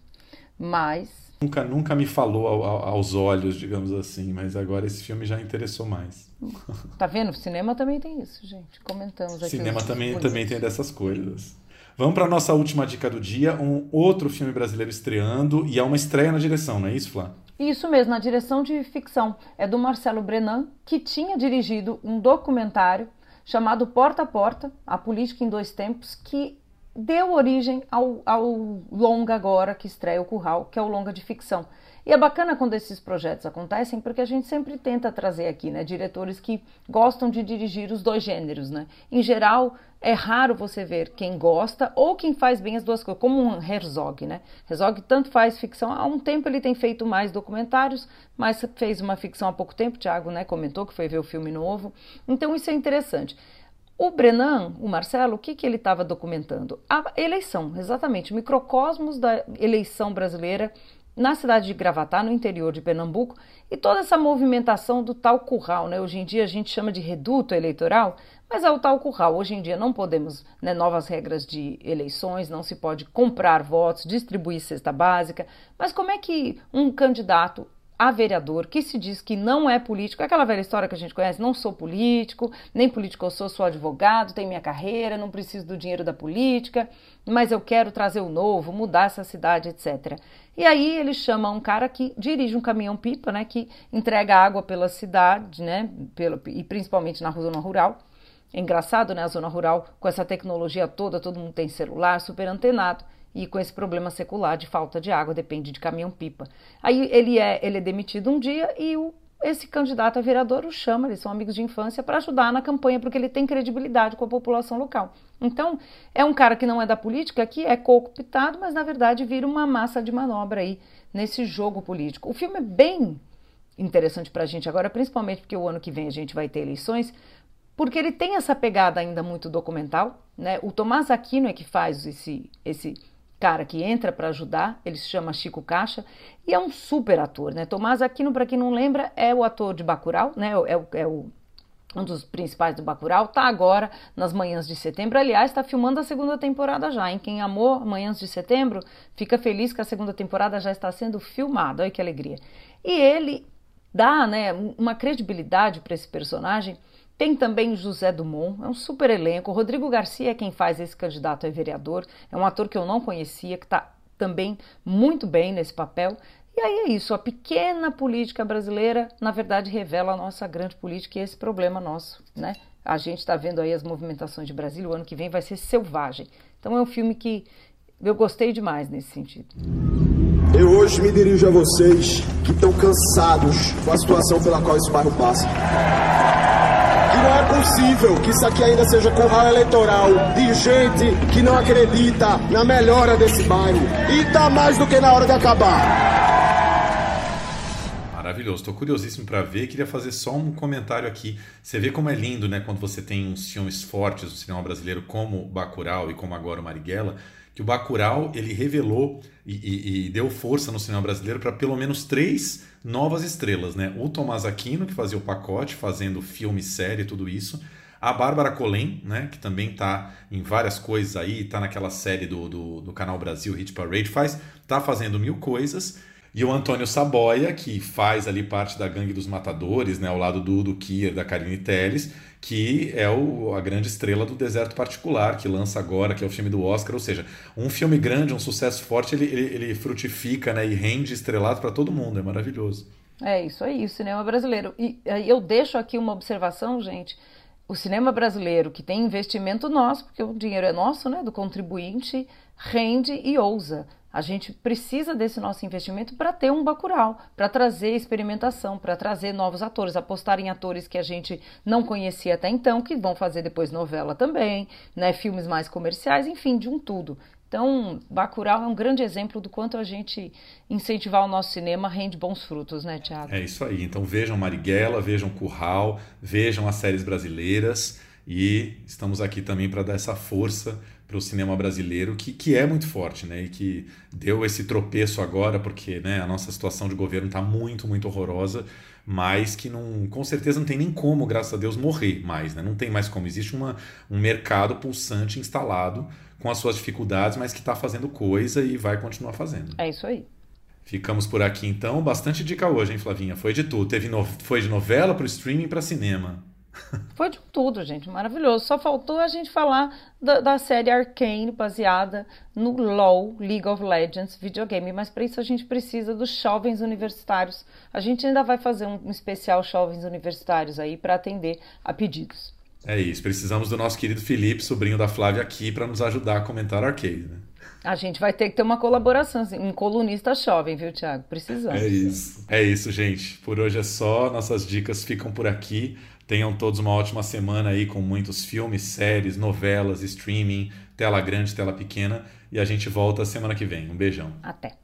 Mas nunca, nunca me falou ao, ao, aos olhos, digamos assim, mas agora esse filme já interessou mais. (laughs) Tá vendo? O cinema também tem isso, gente. Comentamos aqui. Cinema também, também tem dessas coisas. Vamos para a nossa última dica do dia, um outro filme brasileiro estreando, e é uma estreia na direção, não é isso, Flá? Isso mesmo, na direção de ficção. É do Marcelo Brenan, que tinha dirigido um documentário chamado Porta a Porta, A Política em Dois Tempos, que deu origem ao, ao longa agora que estreia o Curral, que é o longa de ficção. E é bacana quando esses projetos acontecem, porque a gente sempre tenta trazer aqui, né, diretores que gostam de dirigir os dois gêneros, né? Em geral, é raro você ver quem gosta ou quem faz bem as duas coisas, como um Herzog, né? Herzog tanto faz ficção, há um tempo ele tem feito mais documentários, mas fez uma ficção há pouco tempo, Thiago, né, comentou que foi ver o filme novo. Então isso é interessante. O Brenan, o Marcelo, o que, que ele estava documentando? A eleição, exatamente, microcosmos da eleição brasileira na cidade de Gravatá, no interior de Pernambuco, e toda essa movimentação do tal curral, né? Hoje em dia a gente chama de reduto eleitoral, mas é o tal curral. Hoje em dia não podemos, né, novas regras de eleições, não se pode comprar votos, distribuir cesta básica, mas como é que um candidato a vereador que se diz que não é político, é aquela velha história que a gente conhece, não sou político, nem político eu sou, sou advogado, tenho minha carreira, não preciso do dinheiro da política, mas eu quero trazer o novo, mudar essa cidade, etc. E aí ele chama um cara que dirige um caminhão-pipa, né, que entrega água pela cidade, né, pelo, e principalmente na zona rural. É engraçado, né, a zona rural, com essa tecnologia toda, todo mundo tem celular, super antenado e com esse problema secular de falta de água, depende de caminhão-pipa. Aí ele é, ele é demitido um dia e o, esse candidato a vereador o chama, eles são amigos de infância, para ajudar na campanha, porque ele tem credibilidade com a população local. Então, é um cara que não é da política, que é cooptado, mas na verdade vira uma massa de manobra aí nesse jogo político. O filme é bem interessante para a gente agora, principalmente porque o ano que vem a gente vai ter eleições, porque ele tem essa pegada ainda muito documental, né? O Tomás Aquino é que faz esse, esse cara que entra para ajudar, ele se chama Chico Caixa e é um super ator, né? Tomás Aquino, para quem não lembra, é o ator de Bacurau, né? É, é, é o um dos principais do Bacurau, tá agora nas manhãs de setembro. Aliás, está filmando a segunda temporada já, em Quem amou Manhãs de Setembro, fica feliz que a segunda temporada já está sendo filmada. Olha que alegria. E ele dá, né, uma credibilidade para esse personagem. Tem também José Dumont, é um super elenco. Rodrigo Garcia é quem faz esse candidato a vereador. É um ator que eu não conhecia, que está também muito bem nesse papel. E aí é isso, a pequena política brasileira, na verdade, revela a nossa grande política e esse problema nosso, né? A gente está vendo aí as movimentações de Brasília, o ano que vem vai ser selvagem. Então é um filme que eu gostei demais nesse sentido. Eu hoje me dirijo a vocês que estão cansados com a situação pela qual esse bairro passa. Não é possível que isso aqui ainda seja curral eleitoral de gente que não acredita na melhora desse bairro. E tá mais do que na hora de acabar. Maravilhoso, estou curiosíssimo para ver. Queria fazer só um comentário aqui. Você vê como é lindo, né, quando você tem uns filmes fortes do cinema brasileiro, como Bacurau e como agora o Marighella, que o Bacurau ele revelou e, e, e deu força no cinema brasileiro para pelo menos três novas estrelas, né? O Tomás Aquino, que fazia o pacote, fazendo filme, série, tudo isso. A Bárbara Colém, né, que também está em várias coisas aí, está naquela série do, do, do, canal Brasil Hit Parade, faz, tá fazendo mil coisas. E o Antônio Saboia, que faz ali parte da gangue dos matadores, né, ao lado do, do Kier, da Karine Telles, que é o, a grande estrela do Deserto Particular, que lança agora, que é o filme do Oscar. Ou seja, um filme grande, um sucesso forte, ele, ele, ele frutifica né, e rende estrelado para todo mundo. É maravilhoso. É isso aí, o cinema brasileiro. E eu deixo aqui uma observação, gente. O cinema brasileiro, que tem investimento nosso, porque o dinheiro é nosso, né, do contribuinte, rende e ousa. A gente precisa desse nosso investimento para ter um bacural, para trazer experimentação, para trazer novos atores, apostar em atores que a gente não conhecia até então, que vão fazer depois novela também, né, filmes mais comerciais, enfim, de um tudo. Então, Bacurau é um grande exemplo do quanto a gente incentivar o nosso cinema rende bons frutos, né, Tiago? É isso aí. Então vejam Marighella, vejam Curral, vejam as séries brasileiras e estamos aqui também para dar essa força para o cinema brasileiro, que, que é muito forte, né? E que deu esse tropeço agora, porque né, a nossa situação de governo está muito, muito horrorosa, mas que não, com certeza não tem nem como, graças a Deus, morrer mais, né? Não tem mais como. Existe uma, um mercado pulsante instalado com as suas dificuldades, mas que está fazendo coisa e vai continuar fazendo. É isso aí. Ficamos por aqui então. Bastante dica hoje, hein, Flavinha? Foi de tudo. Teve no... Foi de novela para o streaming para cinema. Foi de tudo, gente, maravilhoso. Só faltou a gente falar da, da, série Arcane, baseada no LoL, League of Legends, videogame. Mas para isso a gente precisa dos jovens universitários. A gente ainda vai fazer um especial jovens universitários aí para atender a pedidos. É isso, precisamos do nosso querido Felipe, sobrinho da Flávia, aqui para nos ajudar a comentar Arcade, né? A gente vai ter que ter uma colaboração, assim, um colunista jovem, viu, Thiago? Precisamos. É isso. É isso, gente. Por hoje é só. Nossas dicas ficam por aqui. Tenham todos uma ótima semana aí com muitos filmes, séries, novelas, streaming, tela grande, tela pequena. E a gente volta semana que vem. Um beijão. Até.